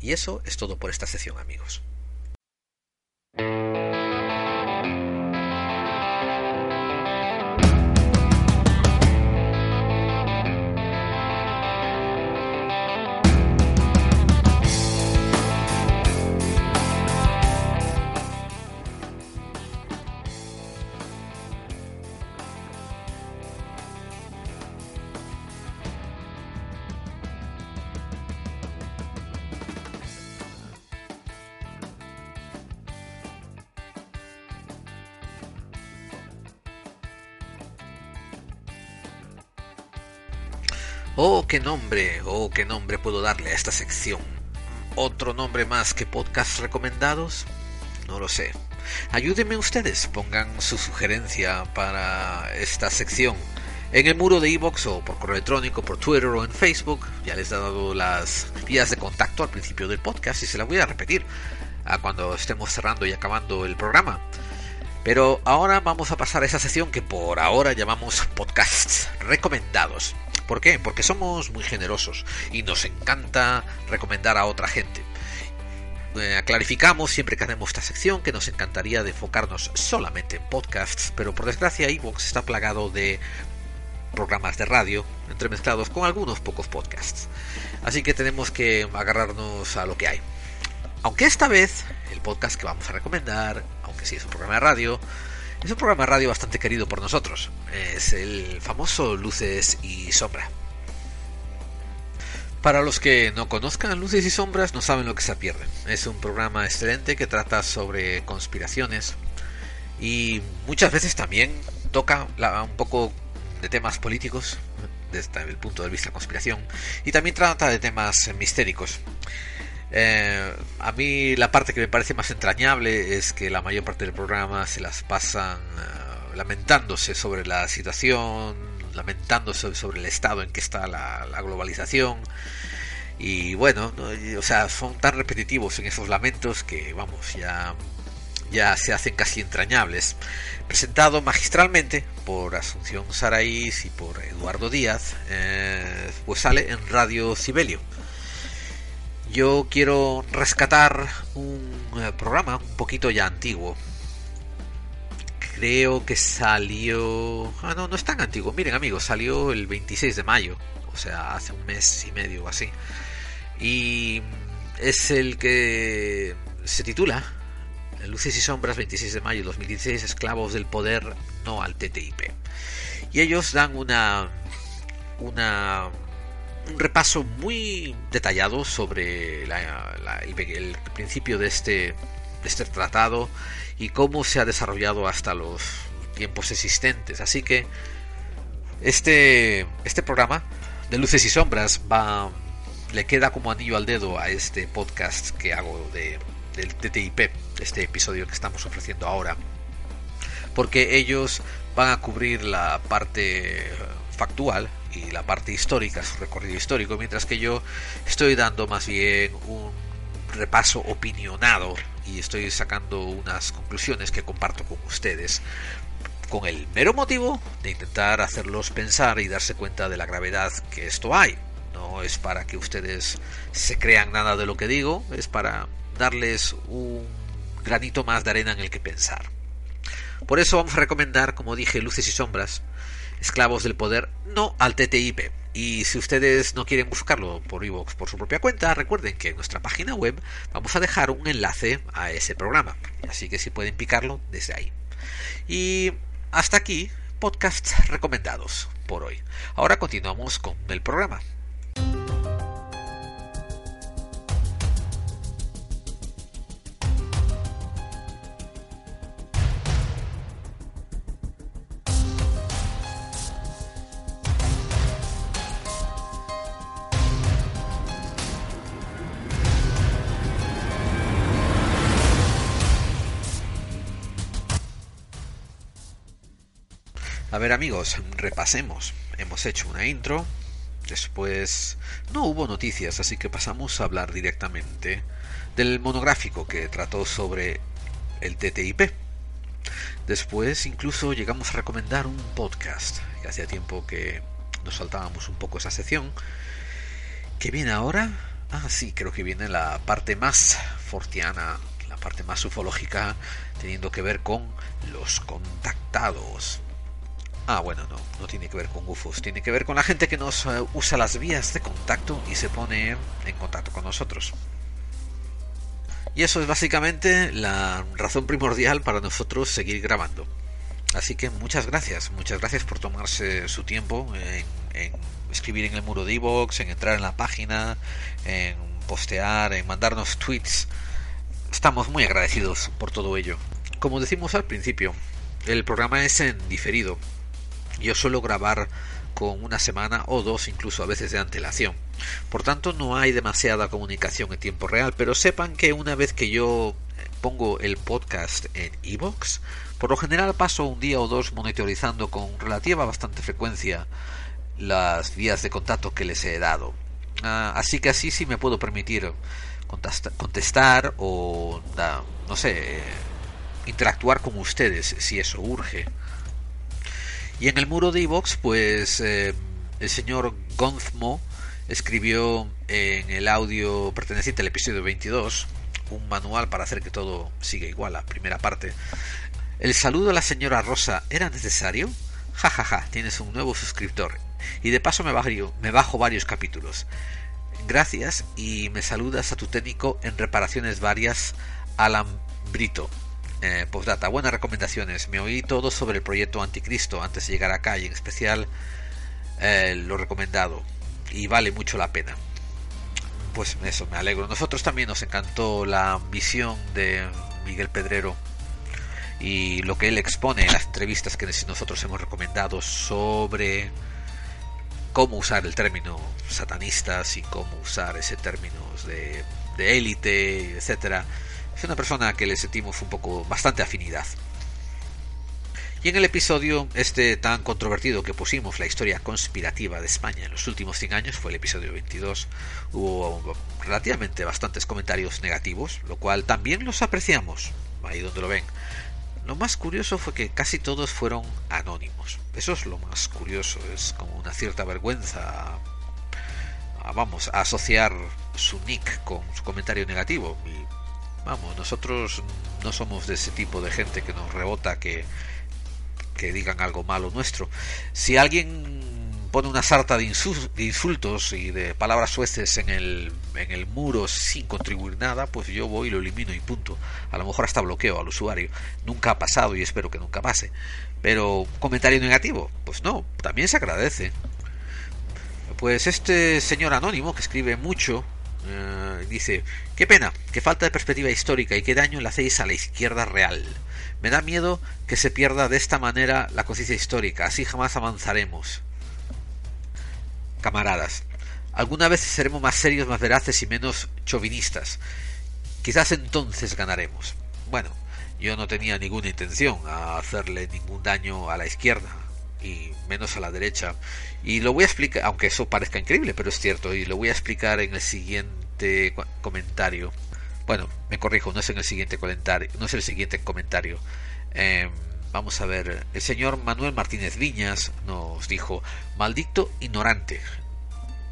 Y eso es todo por esta sesión, amigos. Qué nombre, oh, qué nombre puedo darle a esta sección. ¿Otro nombre más que podcast recomendados? No lo sé. Ayúdenme ustedes, pongan su sugerencia para esta sección en el muro de iBox o por correo electrónico, por Twitter o en Facebook. Ya les he dado las vías de contacto al principio del podcast y se las voy a repetir a cuando estemos cerrando y acabando el programa. Pero ahora vamos a pasar a esa sección que por ahora llamamos podcasts recomendados. ¿Por qué? Porque somos muy generosos y nos encanta recomendar a otra gente. Eh, clarificamos siempre que hacemos esta sección que nos encantaría de enfocarnos solamente en podcasts, pero por desgracia iVoox está plagado de programas de radio entremezclados con algunos pocos podcasts. Así que tenemos que agarrarnos a lo que hay. Aunque esta vez el podcast que vamos a recomendar, aunque sí es un programa de radio, es un programa de radio bastante querido por nosotros. Es el famoso Luces y Sombra. Para los que no conozcan Luces y Sombras, no saben lo que se pierden. Es un programa excelente que trata sobre conspiraciones y muchas veces también toca un poco de temas políticos desde el punto de vista de conspiración y también trata de temas mistéricos. Eh, a mí la parte que me parece más entrañable es que la mayor parte del programa se las pasan eh, lamentándose sobre la situación, lamentándose sobre el estado en que está la, globalización. Y bueno, o sea, son tan repetitivos en esos lamentos que, vamos, ya, ya se hacen casi entrañables. Presentado magistralmente por Asunción Saraís y por Eduardo Díaz, eh, pues sale en Radio Cibelio. Yo quiero rescatar un eh, programa un poquito ya antiguo, creo que salió... Ah, no, no es tan antiguo. Miren amigos, salió el 26 de mayo. O sea, hace un mes y medio o así. Y es el que se titula Luces y Sombras 26 de mayo 2016, Esclavos del Poder, no al TTIP. Y ellos dan una... una un repaso muy detallado sobre el, principio de este, de este tratado y cómo se ha desarrollado hasta los tiempos existentes. Así que este, este programa de luces y sombras va le queda como anillo al dedo a este podcast que hago de, del TTIP, este episodio que estamos ofreciendo ahora, porque ellos van a cubrir la parte factual y la parte histórica, su recorrido histórico, mientras que yo estoy dando más bien un repaso opinionado y estoy sacando unas conclusiones que comparto con ustedes con el mero motivo de intentar hacerlos pensar y darse cuenta de la gravedad que esto hay. No es para que ustedes se crean nada de lo que digo, es para darles un granito más de arena en el que pensar. Por eso vamos a recomendar, como dije, Luces y Sombras, Esclavos del Poder, no al TTIP. Y si ustedes no quieren buscarlo por iVoox por su propia cuenta, recuerden que en nuestra página web vamos a dejar un enlace a ese programa. Así que si pueden picarlo desde ahí. Y hasta aquí, podcasts recomendados por hoy. Ahora continuamos con el programa. Ver amigos, repasemos. Hemos hecho una intro, después no hubo noticias, así que pasamos a hablar directamente del monográfico que trató sobre el TTIP. Después incluso llegamos a recomendar un podcast, que hacía tiempo que nos saltábamos un poco esa sección. ¿Qué viene ahora? Ah, sí, creo que viene la parte más fortiana, la parte más ufológica, teniendo que ver con los contactados. Ah, bueno, no, no tiene que ver con UFOs, tiene que ver con la gente que nos eh, usa las vías de contacto y se pone en contacto con nosotros. Y eso es básicamente la razón primordial para nosotros seguir grabando. Así que muchas gracias, muchas gracias por tomarse su tiempo en, escribir en el muro de iVoox, en entrar en la página, en postear, en mandarnos tweets. Estamos muy agradecidos por todo ello. Como decimos al principio, el programa es en diferido, yo suelo grabar con una semana o dos incluso a veces de antelación. Por tanto no hay demasiada comunicación en tiempo real, pero sepan que una vez que yo pongo el podcast en iVoox, por lo general paso un día o dos monitorizando con relativa bastante frecuencia las vías de contacto que les he dado. Ah, así que así sí me puedo permitir contestar o, no sé, interactuar con ustedes si eso urge. Y en el muro de iVox, pues eh, el señor Gonzmo escribió en el audio perteneciente al episodio 22 un manual para hacer que todo siga igual, la primera parte. El saludo a la señora Rosa era necesario. Ja ja ja, tienes un nuevo suscriptor. Y de paso me bajo, me bajo varios capítulos. Gracias y me saludas a tu técnico en reparaciones varias, Alan Brito. Eh, postdata, buenas recomendaciones. Me oí todo sobre el proyecto Anticristo antes de llegar acá y en especial eh, lo recomendado. Y vale mucho la pena. Pues eso, me alegro. Nosotros también nos encantó la visión de Miguel Pedrero y lo que él expone en las entrevistas que nosotros hemos recomendado sobre cómo usar el término satanistas y cómo usar ese término de, élite, etcétera es una persona que le sentimos un poco bastante afinidad. Y en el episodio este tan controvertido que pusimos, la historia conspirativa de España en los últimos 100 años, fue el episodio 22, hubo relativamente bastantes comentarios negativos, lo cual también los apreciamos, ahí donde lo ven. Lo más curioso fue que casi todos fueron anónimos. Eso es lo más curioso, es como una cierta vergüenza, vamos, a asociar su nick con su comentario negativo. Vamos, nosotros no somos de ese tipo de gente que nos rebota que, que digan algo malo nuestro. Si alguien pone una sarta de, insultos y de palabras sueces en el, en el muro sin contribuir nada, pues yo voy y lo elimino y punto. A lo mejor hasta bloqueo al usuario. Nunca ha pasado y espero que nunca pase. Pero comentario negativo, pues no, también se agradece. Pues este señor anónimo que escribe mucho eh, dice, qué pena, qué falta de perspectiva histórica y qué daño le hacéis a la izquierda real. Me da miedo que se pierda de esta manera la conciencia histórica, así jamás avanzaremos. Camaradas, alguna vez seremos más serios, más veraces y menos chauvinistas. Quizás entonces ganaremos. Bueno, yo no tenía ninguna intención a hacerle ningún daño a la izquierda y menos a la derecha y lo voy a explicar, aunque eso parezca increíble, pero es cierto, y lo voy a explicar en el siguiente comentario. Bueno, me corrijo, no es en el siguiente comentario, no es el siguiente comentario. Em, vamos a ver, el señor Manuel Martínez Viñas nos dijo, maldito ignorante.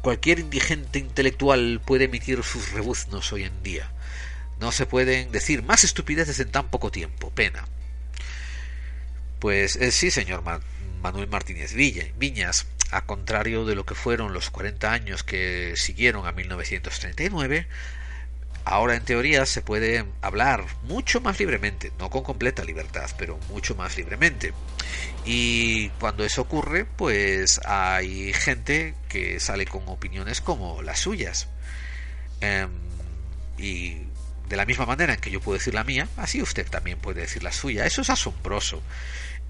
Cualquier indigente intelectual puede emitir sus rebuznos hoy en día. No se pueden decir más estupideces en tan poco tiempo. Pena. Pues eh, sí, señor Manuel Martínez Viñas a contrario de lo que fueron los 40 años que siguieron a 1939, ahora en teoría se puede hablar mucho más libremente, no con completa libertad, pero mucho más libremente. Y cuando eso ocurre, pues hay gente que sale con opiniones como las suyas. Em, y de la misma manera en que yo puedo decir la mía, así usted también puede decir la suya. Eso es asombroso.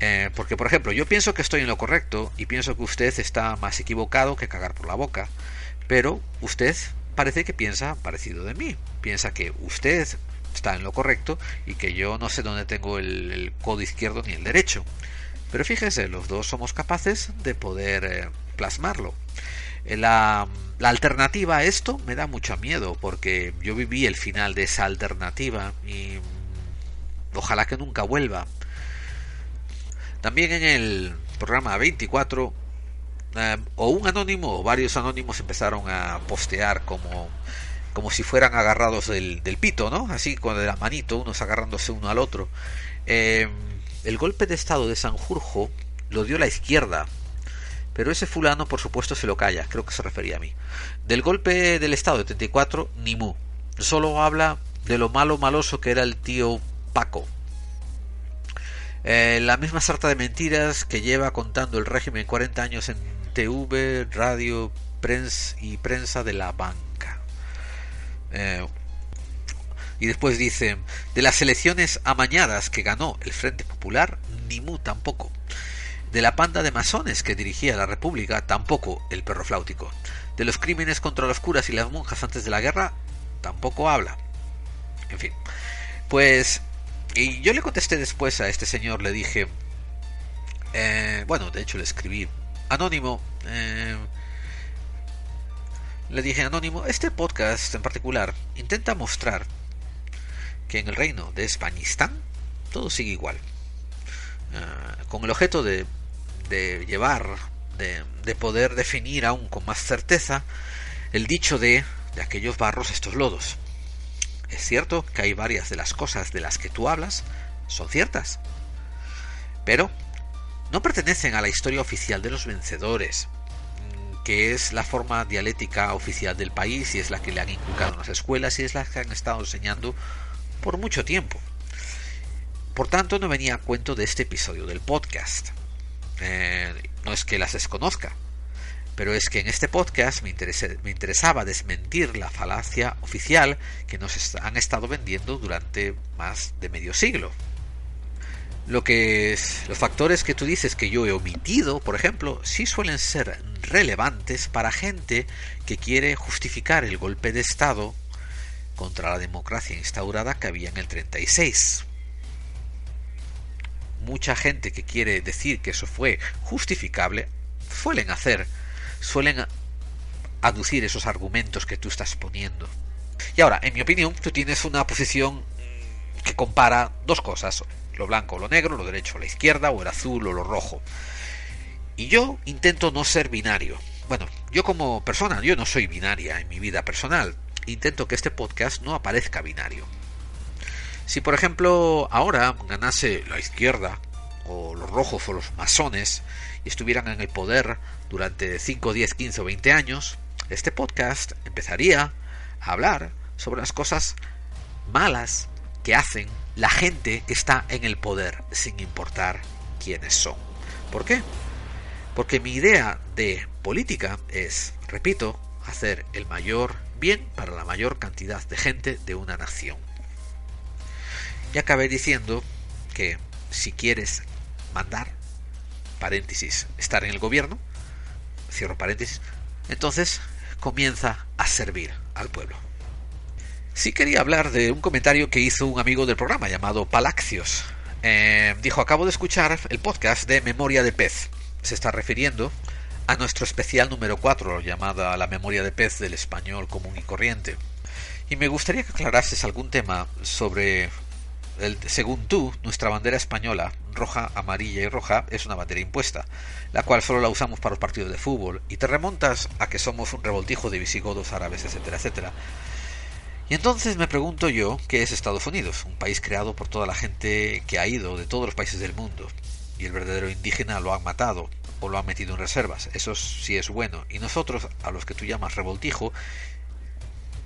Eh, porque, por ejemplo, yo pienso que estoy en lo correcto y pienso que usted está más equivocado que cagar por la boca. Pero usted parece que piensa parecido de mí. Piensa que usted está en lo correcto y que yo no sé dónde tengo el, codo izquierdo ni el derecho. Pero fíjese, los dos somos capaces de poder eh, plasmarlo. Eh, la, la, alternativa a esto me da mucho miedo porque yo viví el final de esa alternativa y ojalá que nunca vuelva. También en el programa 24, eh, o un anónimo o varios anónimos empezaron a postear como, como si fueran agarrados del, pito, ¿no? Así con la manito, unos agarrándose uno al otro. Eh, el golpe de estado de Sanjurjo lo dio la izquierda, pero ese fulano, por supuesto, se lo calla, creo que se refería a mí. Del golpe del estado de 34, ni mu. Solo habla de lo malo maloso que era el tío Paco, eh, la misma sarta de mentiras que lleva contando el régimen 40 años en TV, radio prensa y prensa de la banca. Eh, y después dice, de las elecciones amañadas que ganó el Frente Popular, ni mu tampoco. De la panda de masones que dirigía la República, tampoco el perro flautico. De los crímenes contra los curas y las monjas antes de la guerra, tampoco habla. En fin, Pues, y yo le contesté después a este señor, le dije, eh, bueno, de hecho le escribí, anónimo, eh, le dije, anónimo, este podcast en particular intenta mostrar que en el reino de Españistán todo sigue igual, eh, con el objeto de, de llevar, de, de poder definir aún con más certeza el dicho de de aquellos barros estos lodos. Es cierto que hay varias de las cosas de las que tú hablas son ciertas, pero no pertenecen a la historia oficial de los vencedores, mm, que es la forma dialéctica oficial del país y es la que le han inculcado en las escuelas y es la que han estado enseñando por mucho tiempo. Por tanto, no venía a cuento de este episodio del podcast. Eh, no es que las desconozca, pero es que en este podcast me, interesaba desmentir la falacia oficial que nos han estado vendiendo durante más de medio siglo. Lo que es, los factores que tú dices que yo he omitido, por ejemplo, sí suelen ser relevantes para gente que quiere justificar el golpe de Estado contra la democracia instaurada que había en el 36. Mucha gente que quiere decir que eso fue justificable suelen hacer suelen aducir esos argumentos que tú estás poniendo. Y ahora, en mi opinión, tú tienes una posición que compara dos cosas, lo blanco o lo negro, lo derecho o la izquierda, o el azul o lo rojo. Y yo intento no ser binario. Bueno, yo como persona, yo no soy binaria en mi vida personal. Intento que este podcast no aparezca binario. Si por ejemplo ahora ganase la izquierda, o los rojos o los masones, y estuvieran en el poder durante 5, 10, 15 o 20 años, este podcast empezaría a hablar sobre las cosas malas que hacen la gente que está en el poder, sin importar quiénes son. ¿Por qué? Porque mi idea de política es, repito, hacer el mayor bien para la mayor cantidad de gente de una nación. Y acabé diciendo que si quieres mandar, paréntesis, estar en el gobierno, cierro paréntesis, entonces comienza a servir al pueblo. Sí quería hablar de un comentario que hizo un amigo del programa llamado Palaxios. Eh, dijo, acabo de escuchar el podcast de Memoria de Pez. Se está refiriendo a nuestro especial número 4, llamada La memoria de pez del español común y corriente. Y me gustaría que aclarases algún tema sobre según tú, nuestra bandera española, roja, amarilla y roja, es una bandera impuesta, la cual solo la usamos para los partidos de fútbol, y te remontas a que somos un revoltijo de visigodos, árabes, etcétera, etcétera. Y entonces me pregunto yo, ¿qué es Estados Unidos? Un país creado por toda la gente que ha ido de todos los países del mundo, y el verdadero indígena lo han matado o lo han metido en reservas. Eso sí es bueno. Y nosotros, a los que tú llamas revoltijo,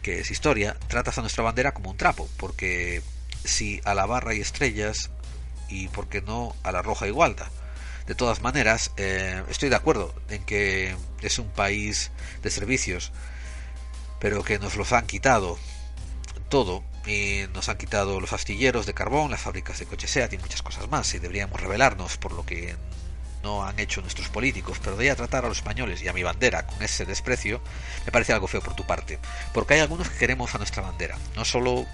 que es historia, tratas a nuestra bandera como un trapo, porque si a la barra y estrellas y por qué no a la roja y gualda. De todas maneras, eh, estoy de acuerdo en que es un país de servicios, pero que nos los han quitado todo. Y nos han quitado los astilleros de carbón, las fábricas de coches SEAT y muchas cosas más. Y deberíamos rebelarnos por lo que no han hecho nuestros políticos, pero de a tratar a los españoles y a mi bandera con ese desprecio me parece algo feo por tu parte, porque hay algunos que queremos a nuestra bandera, no solo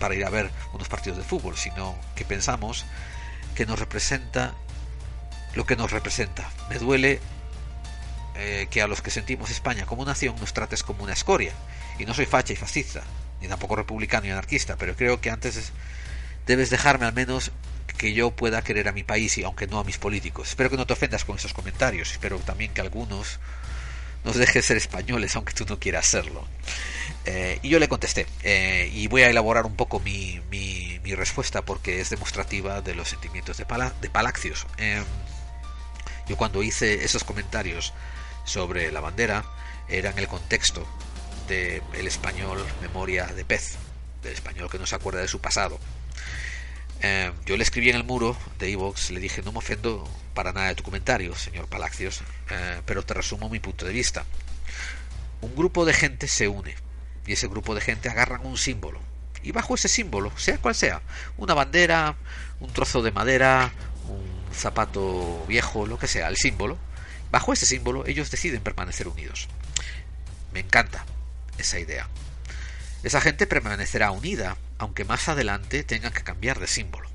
para ir a ver unos partidos de fútbol, sino que pensamos que nos representa lo que nos representa. Me duele eh, que a los que sentimos España como nación nos trates como una escoria. Y no soy facha y fascista, ni tampoco republicano y anarquista, pero creo que antes debes dejarme al menos que yo pueda querer a mi país y aunque no a mis políticos. Espero que no te ofendas con esos comentarios. Espero también que algunos nos dejes ser españoles aunque tú no quieras serlo. Eh, y yo le contesté, eh, y voy a elaborar un poco mi, mi, respuesta porque es demostrativa de los sentimientos de, de Palacios. Em, yo cuando hice esos comentarios sobre la bandera, era en el contexto del el español memoria de pez, del español que no se acuerda de su pasado. Em, yo le escribí en el muro de Evox, le dije, no me ofendo para nada de tu comentario, señor Palacios, eh, pero te resumo mi punto de vista. Un grupo de gente se une y ese grupo de gente agarran un símbolo. Y bajo ese símbolo, sea cual sea, una bandera, un trozo de madera, un zapato viejo, lo que sea, el símbolo, bajo ese símbolo ellos deciden permanecer unidos. Me encanta esa idea. Esa gente permanecerá unida aunque más adelante tengan que cambiar de símbolo.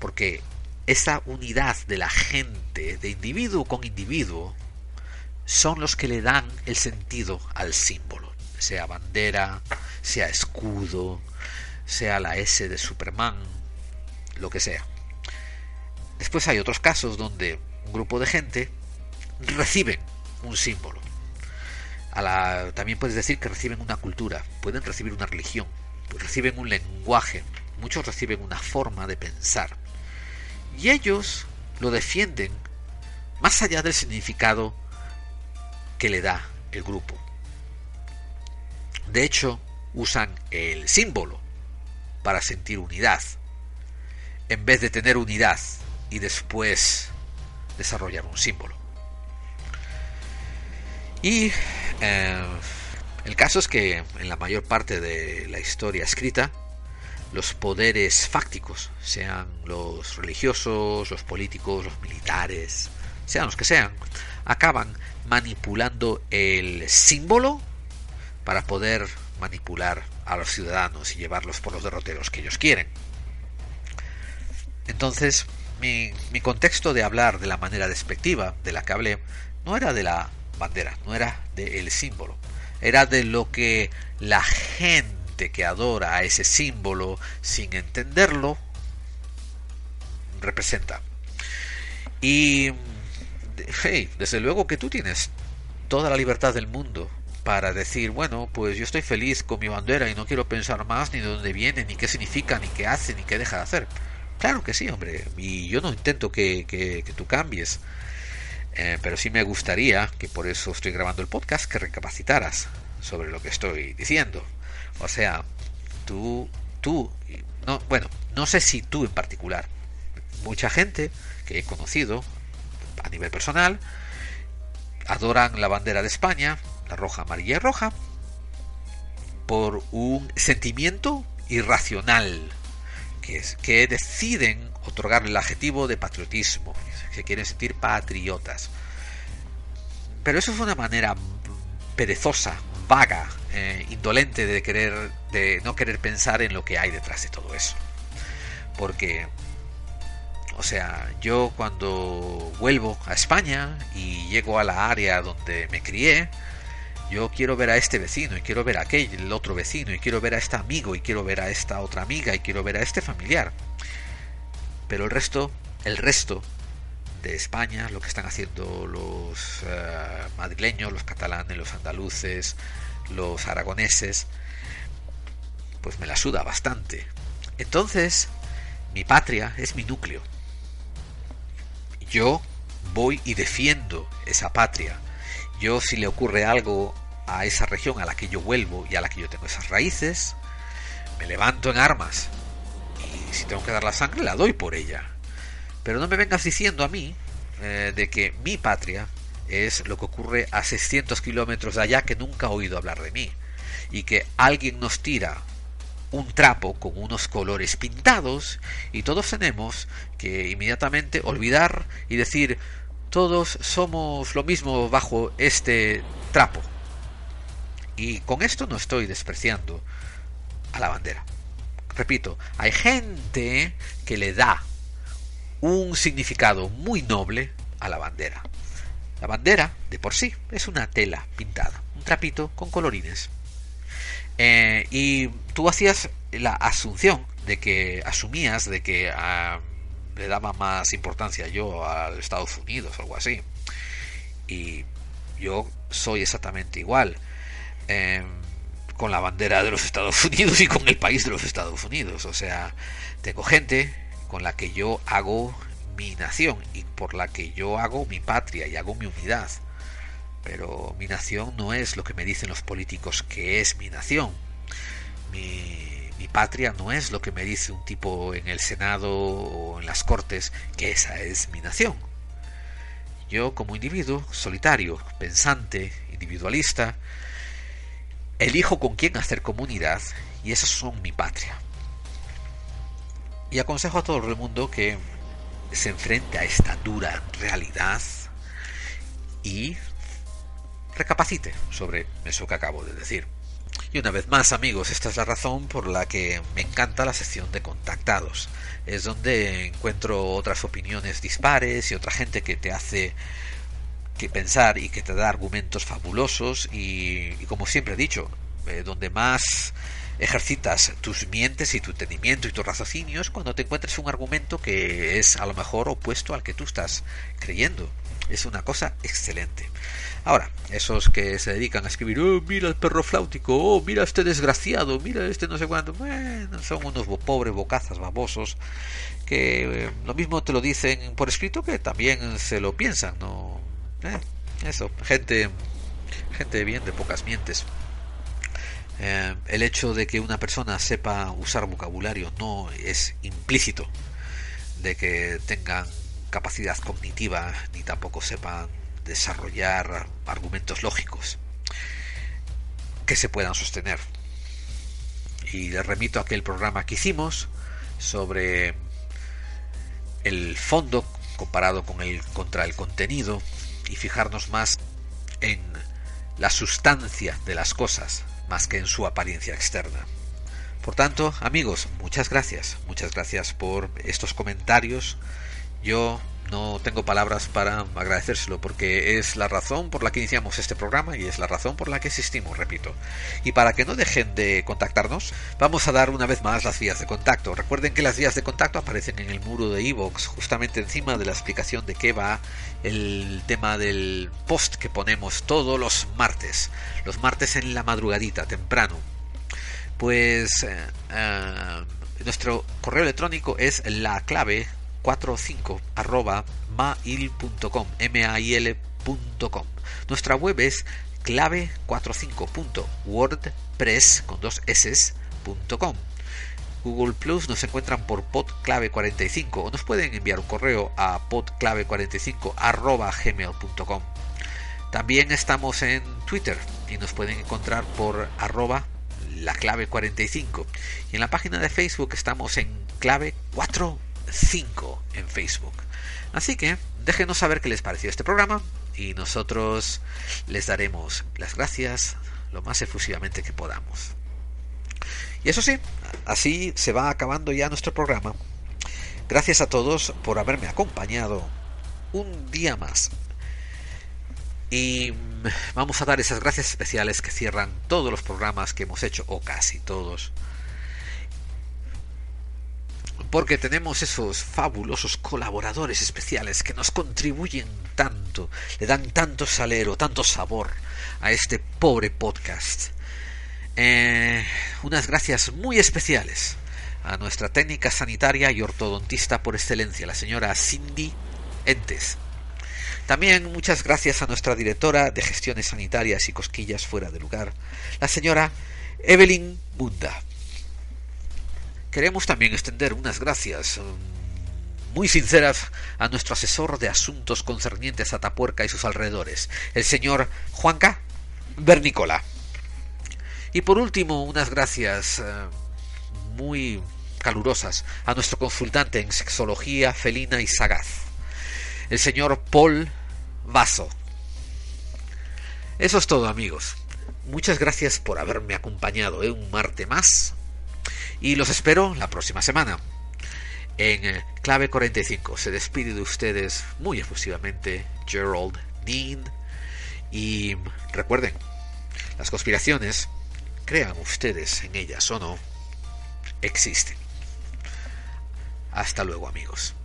Porque esa unidad de la gente, de individuo con individuo, son los que le dan el sentido al símbolo, sea bandera, sea escudo, sea la S de Superman, lo que sea. Después hay otros casos donde un grupo de gente reciben un símbolo. A la, también puedes decir que reciben una cultura, pueden recibir una religión, reciben un lenguaje, muchos reciben una forma de pensar. Y ellos lo defienden más allá del significado que le da el grupo. De hecho, usan el símbolo para sentir unidad, en vez de tener unidad y después desarrollar un símbolo. Y eh, el caso es que en la mayor parte de la historia escrita, los poderes fácticos, sean los religiosos, los políticos, los militares, sean los que sean, acaban manipulando el símbolo para poder manipular a los ciudadanos y llevarlos por los derroteros que ellos quieren. Entonces, mi, contexto de hablar de la manera despectiva de la que hablé no era de la bandera, no era del símbolo, era de lo que la gente que adora a ese símbolo sin entenderlo representa. Y, hey, desde luego que tú tienes toda la libertad del mundo para decir, bueno, pues yo estoy feliz con mi bandera y no quiero pensar más ni de dónde viene, ni qué significa, ni qué hace, ni qué deja de hacer. Claro que sí, hombre. Y yo no intento que, que, tú cambies. Eh, pero sí me gustaría, que por eso estoy grabando el podcast, que recapacitaras sobre lo que estoy diciendo. O sea, tú, tú, no, bueno, no sé si tú en particular. Mucha gente que he conocido a nivel personal adoran la bandera de España, la roja, amarilla y roja, por un sentimiento irracional que, deciden otorgarle el adjetivo de patriotismo, que quieren sentir patriotas. Pero eso es una manera perezosa, vaga, eh, indolente de querer, de no querer pensar en lo que hay detrás de todo eso. Porque, o sea, yo cuando vuelvo a España y llego a la área donde me crié, yo quiero ver a este vecino y quiero ver a aquel, el otro vecino y quiero ver a este amigo y quiero ver a esta otra amiga y quiero ver a este familiar. Pero el resto, el resto de España, lo que están haciendo los eh, madrileños, los catalanes, los andaluces, los aragoneses, pues me la suda bastante. Entonces, mi patria es mi núcleo. Yo voy y defiendo esa patria yo si le ocurre algo a esa región a la que yo vuelvo y a la que yo tengo esas raíces, me levanto en armas. Y si tengo que dar la sangre, la doy por ella. Pero no me vengas diciendo a mí eh, de que mi patria es lo que ocurre a 600 kilómetros de allá que nunca he oído hablar de mí. Y que alguien nos tira un trapo con unos colores pintados y todos tenemos que inmediatamente olvidar y decir todos somos lo mismo bajo este trapo. Y con esto no estoy despreciando a la bandera. Repito, hay gente que le da un significado muy noble a la bandera. La bandera, de por sí, es una tela pintada, un trapito con colorines. Eh, y tú hacías la asunción de que asumías de que ah, le daba más importancia yo al Estados Unidos o algo así. Y yo soy exactamente igual. Em, con la bandera de los Estados Unidos y con el país de los Estados Unidos. O sea, tengo gente con la que yo hago mi nación y por la que yo hago mi patria y hago mi unidad. Pero mi nación no es lo que me dicen los políticos que es mi nación. Mi patria no es lo que me dice un tipo en el Senado o en las Cortes, que esa es mi nación. Yo como individuo, solitario, pensante, individualista, elijo con quién hacer comunidad y esos son mi patria. Y aconsejo a todo el mundo que se enfrente a esta dura realidad y recapacite sobre eso que acabo de decir. Y una vez más, amigos, esta es la razón por la que me encanta la sección de contactados. Es donde encuentro otras opiniones dispares y otra gente que te hace que pensar y que te da argumentos fabulosos y, como siempre he dicho, eh, donde más ejercitas tus mientes y tu entendimiento y tus raciocinios cuando te encuentres un argumento que es a lo mejor opuesto al que tú estás creyendo. Es una cosa excelente. Ahora, esos que se dedican a escribir, oh, mira el perro flautico, oh, mira este desgraciado, mira este no sé cuánto, son unos pobres bocazas babosos que eh, lo mismo te lo dicen por escrito que también se lo piensan, ¿no? Eh, eso, gente, gente bien de pocas mientes. Eh, el hecho de que una persona sepa usar vocabulario no es implícito de que tengan capacidad cognitiva ni tampoco sepan desarrollar argumentos lógicos que se puedan sostener. Y les remito a aquel programa que hicimos sobre el fondo comparado con el contra el contenido y fijarnos más en la sustancia de las cosas más que en su apariencia externa. Por tanto, amigos, muchas gracias, muchas gracias por estos comentarios. Yo no tengo palabras para agradecérselo porque es la razón por la que iniciamos este programa y es la razón por la que existimos, repito. Y para que no dejen de contactarnos, vamos a dar una vez más las vías de contacto. Recuerden que las vías de contacto aparecen en el muro de iVoox, justamente encima de la explicación de qué va el tema del post que ponemos todos los martes, los martes en la madrugadita, temprano. Pues eh, eh, nuestro correo electrónico es la clave 45 arroba mail.com mail.com nuestra web es clave 45.wordpress con dos s.com Google Plus nos encuentran por podclave45 o nos pueden enviar un correo a podclave45 arroba gmail.com también estamos en Twitter y nos pueden encontrar por arroba la clave 45 y en la página de Facebook estamos en clave 4 5 en Facebook. Así que déjenos saber qué les pareció este programa y nosotros les daremos las gracias lo más efusivamente que podamos. Y eso sí, así se va acabando ya nuestro programa. Gracias a todos por haberme acompañado un día más. Y vamos a dar esas gracias especiales que cierran todos los programas que hemos hecho, o casi todos porque tenemos esos fabulosos colaboradores especiales que nos contribuyen tanto, le dan tanto salero, tanto sabor a este pobre podcast. Eh, unas gracias muy especiales a nuestra técnica sanitaria y ortodontista por excelencia, la señora Cindy Entes. También muchas gracias a nuestra directora de gestiones sanitarias y cosquillas fuera de lugar, la señora Evelyn Munda. Queremos también extender unas gracias mm, muy sinceras a nuestro asesor de asuntos concernientes a Tapuerca y sus alrededores, el señor Juanca Bernicola. Y por último, unas gracias eh, muy calurosas a nuestro consultante en sexología felina y sagaz, el señor Paul Vaso. Eso es todo, amigos. Muchas gracias por haberme acompañado en un martes más y los espero la próxima semana. En eh, Clave 45 se despide de ustedes muy efusivamente Gerald Dean. Y recuerden, las conspiraciones, crean ustedes en ellas o no, existen. Hasta luego amigos.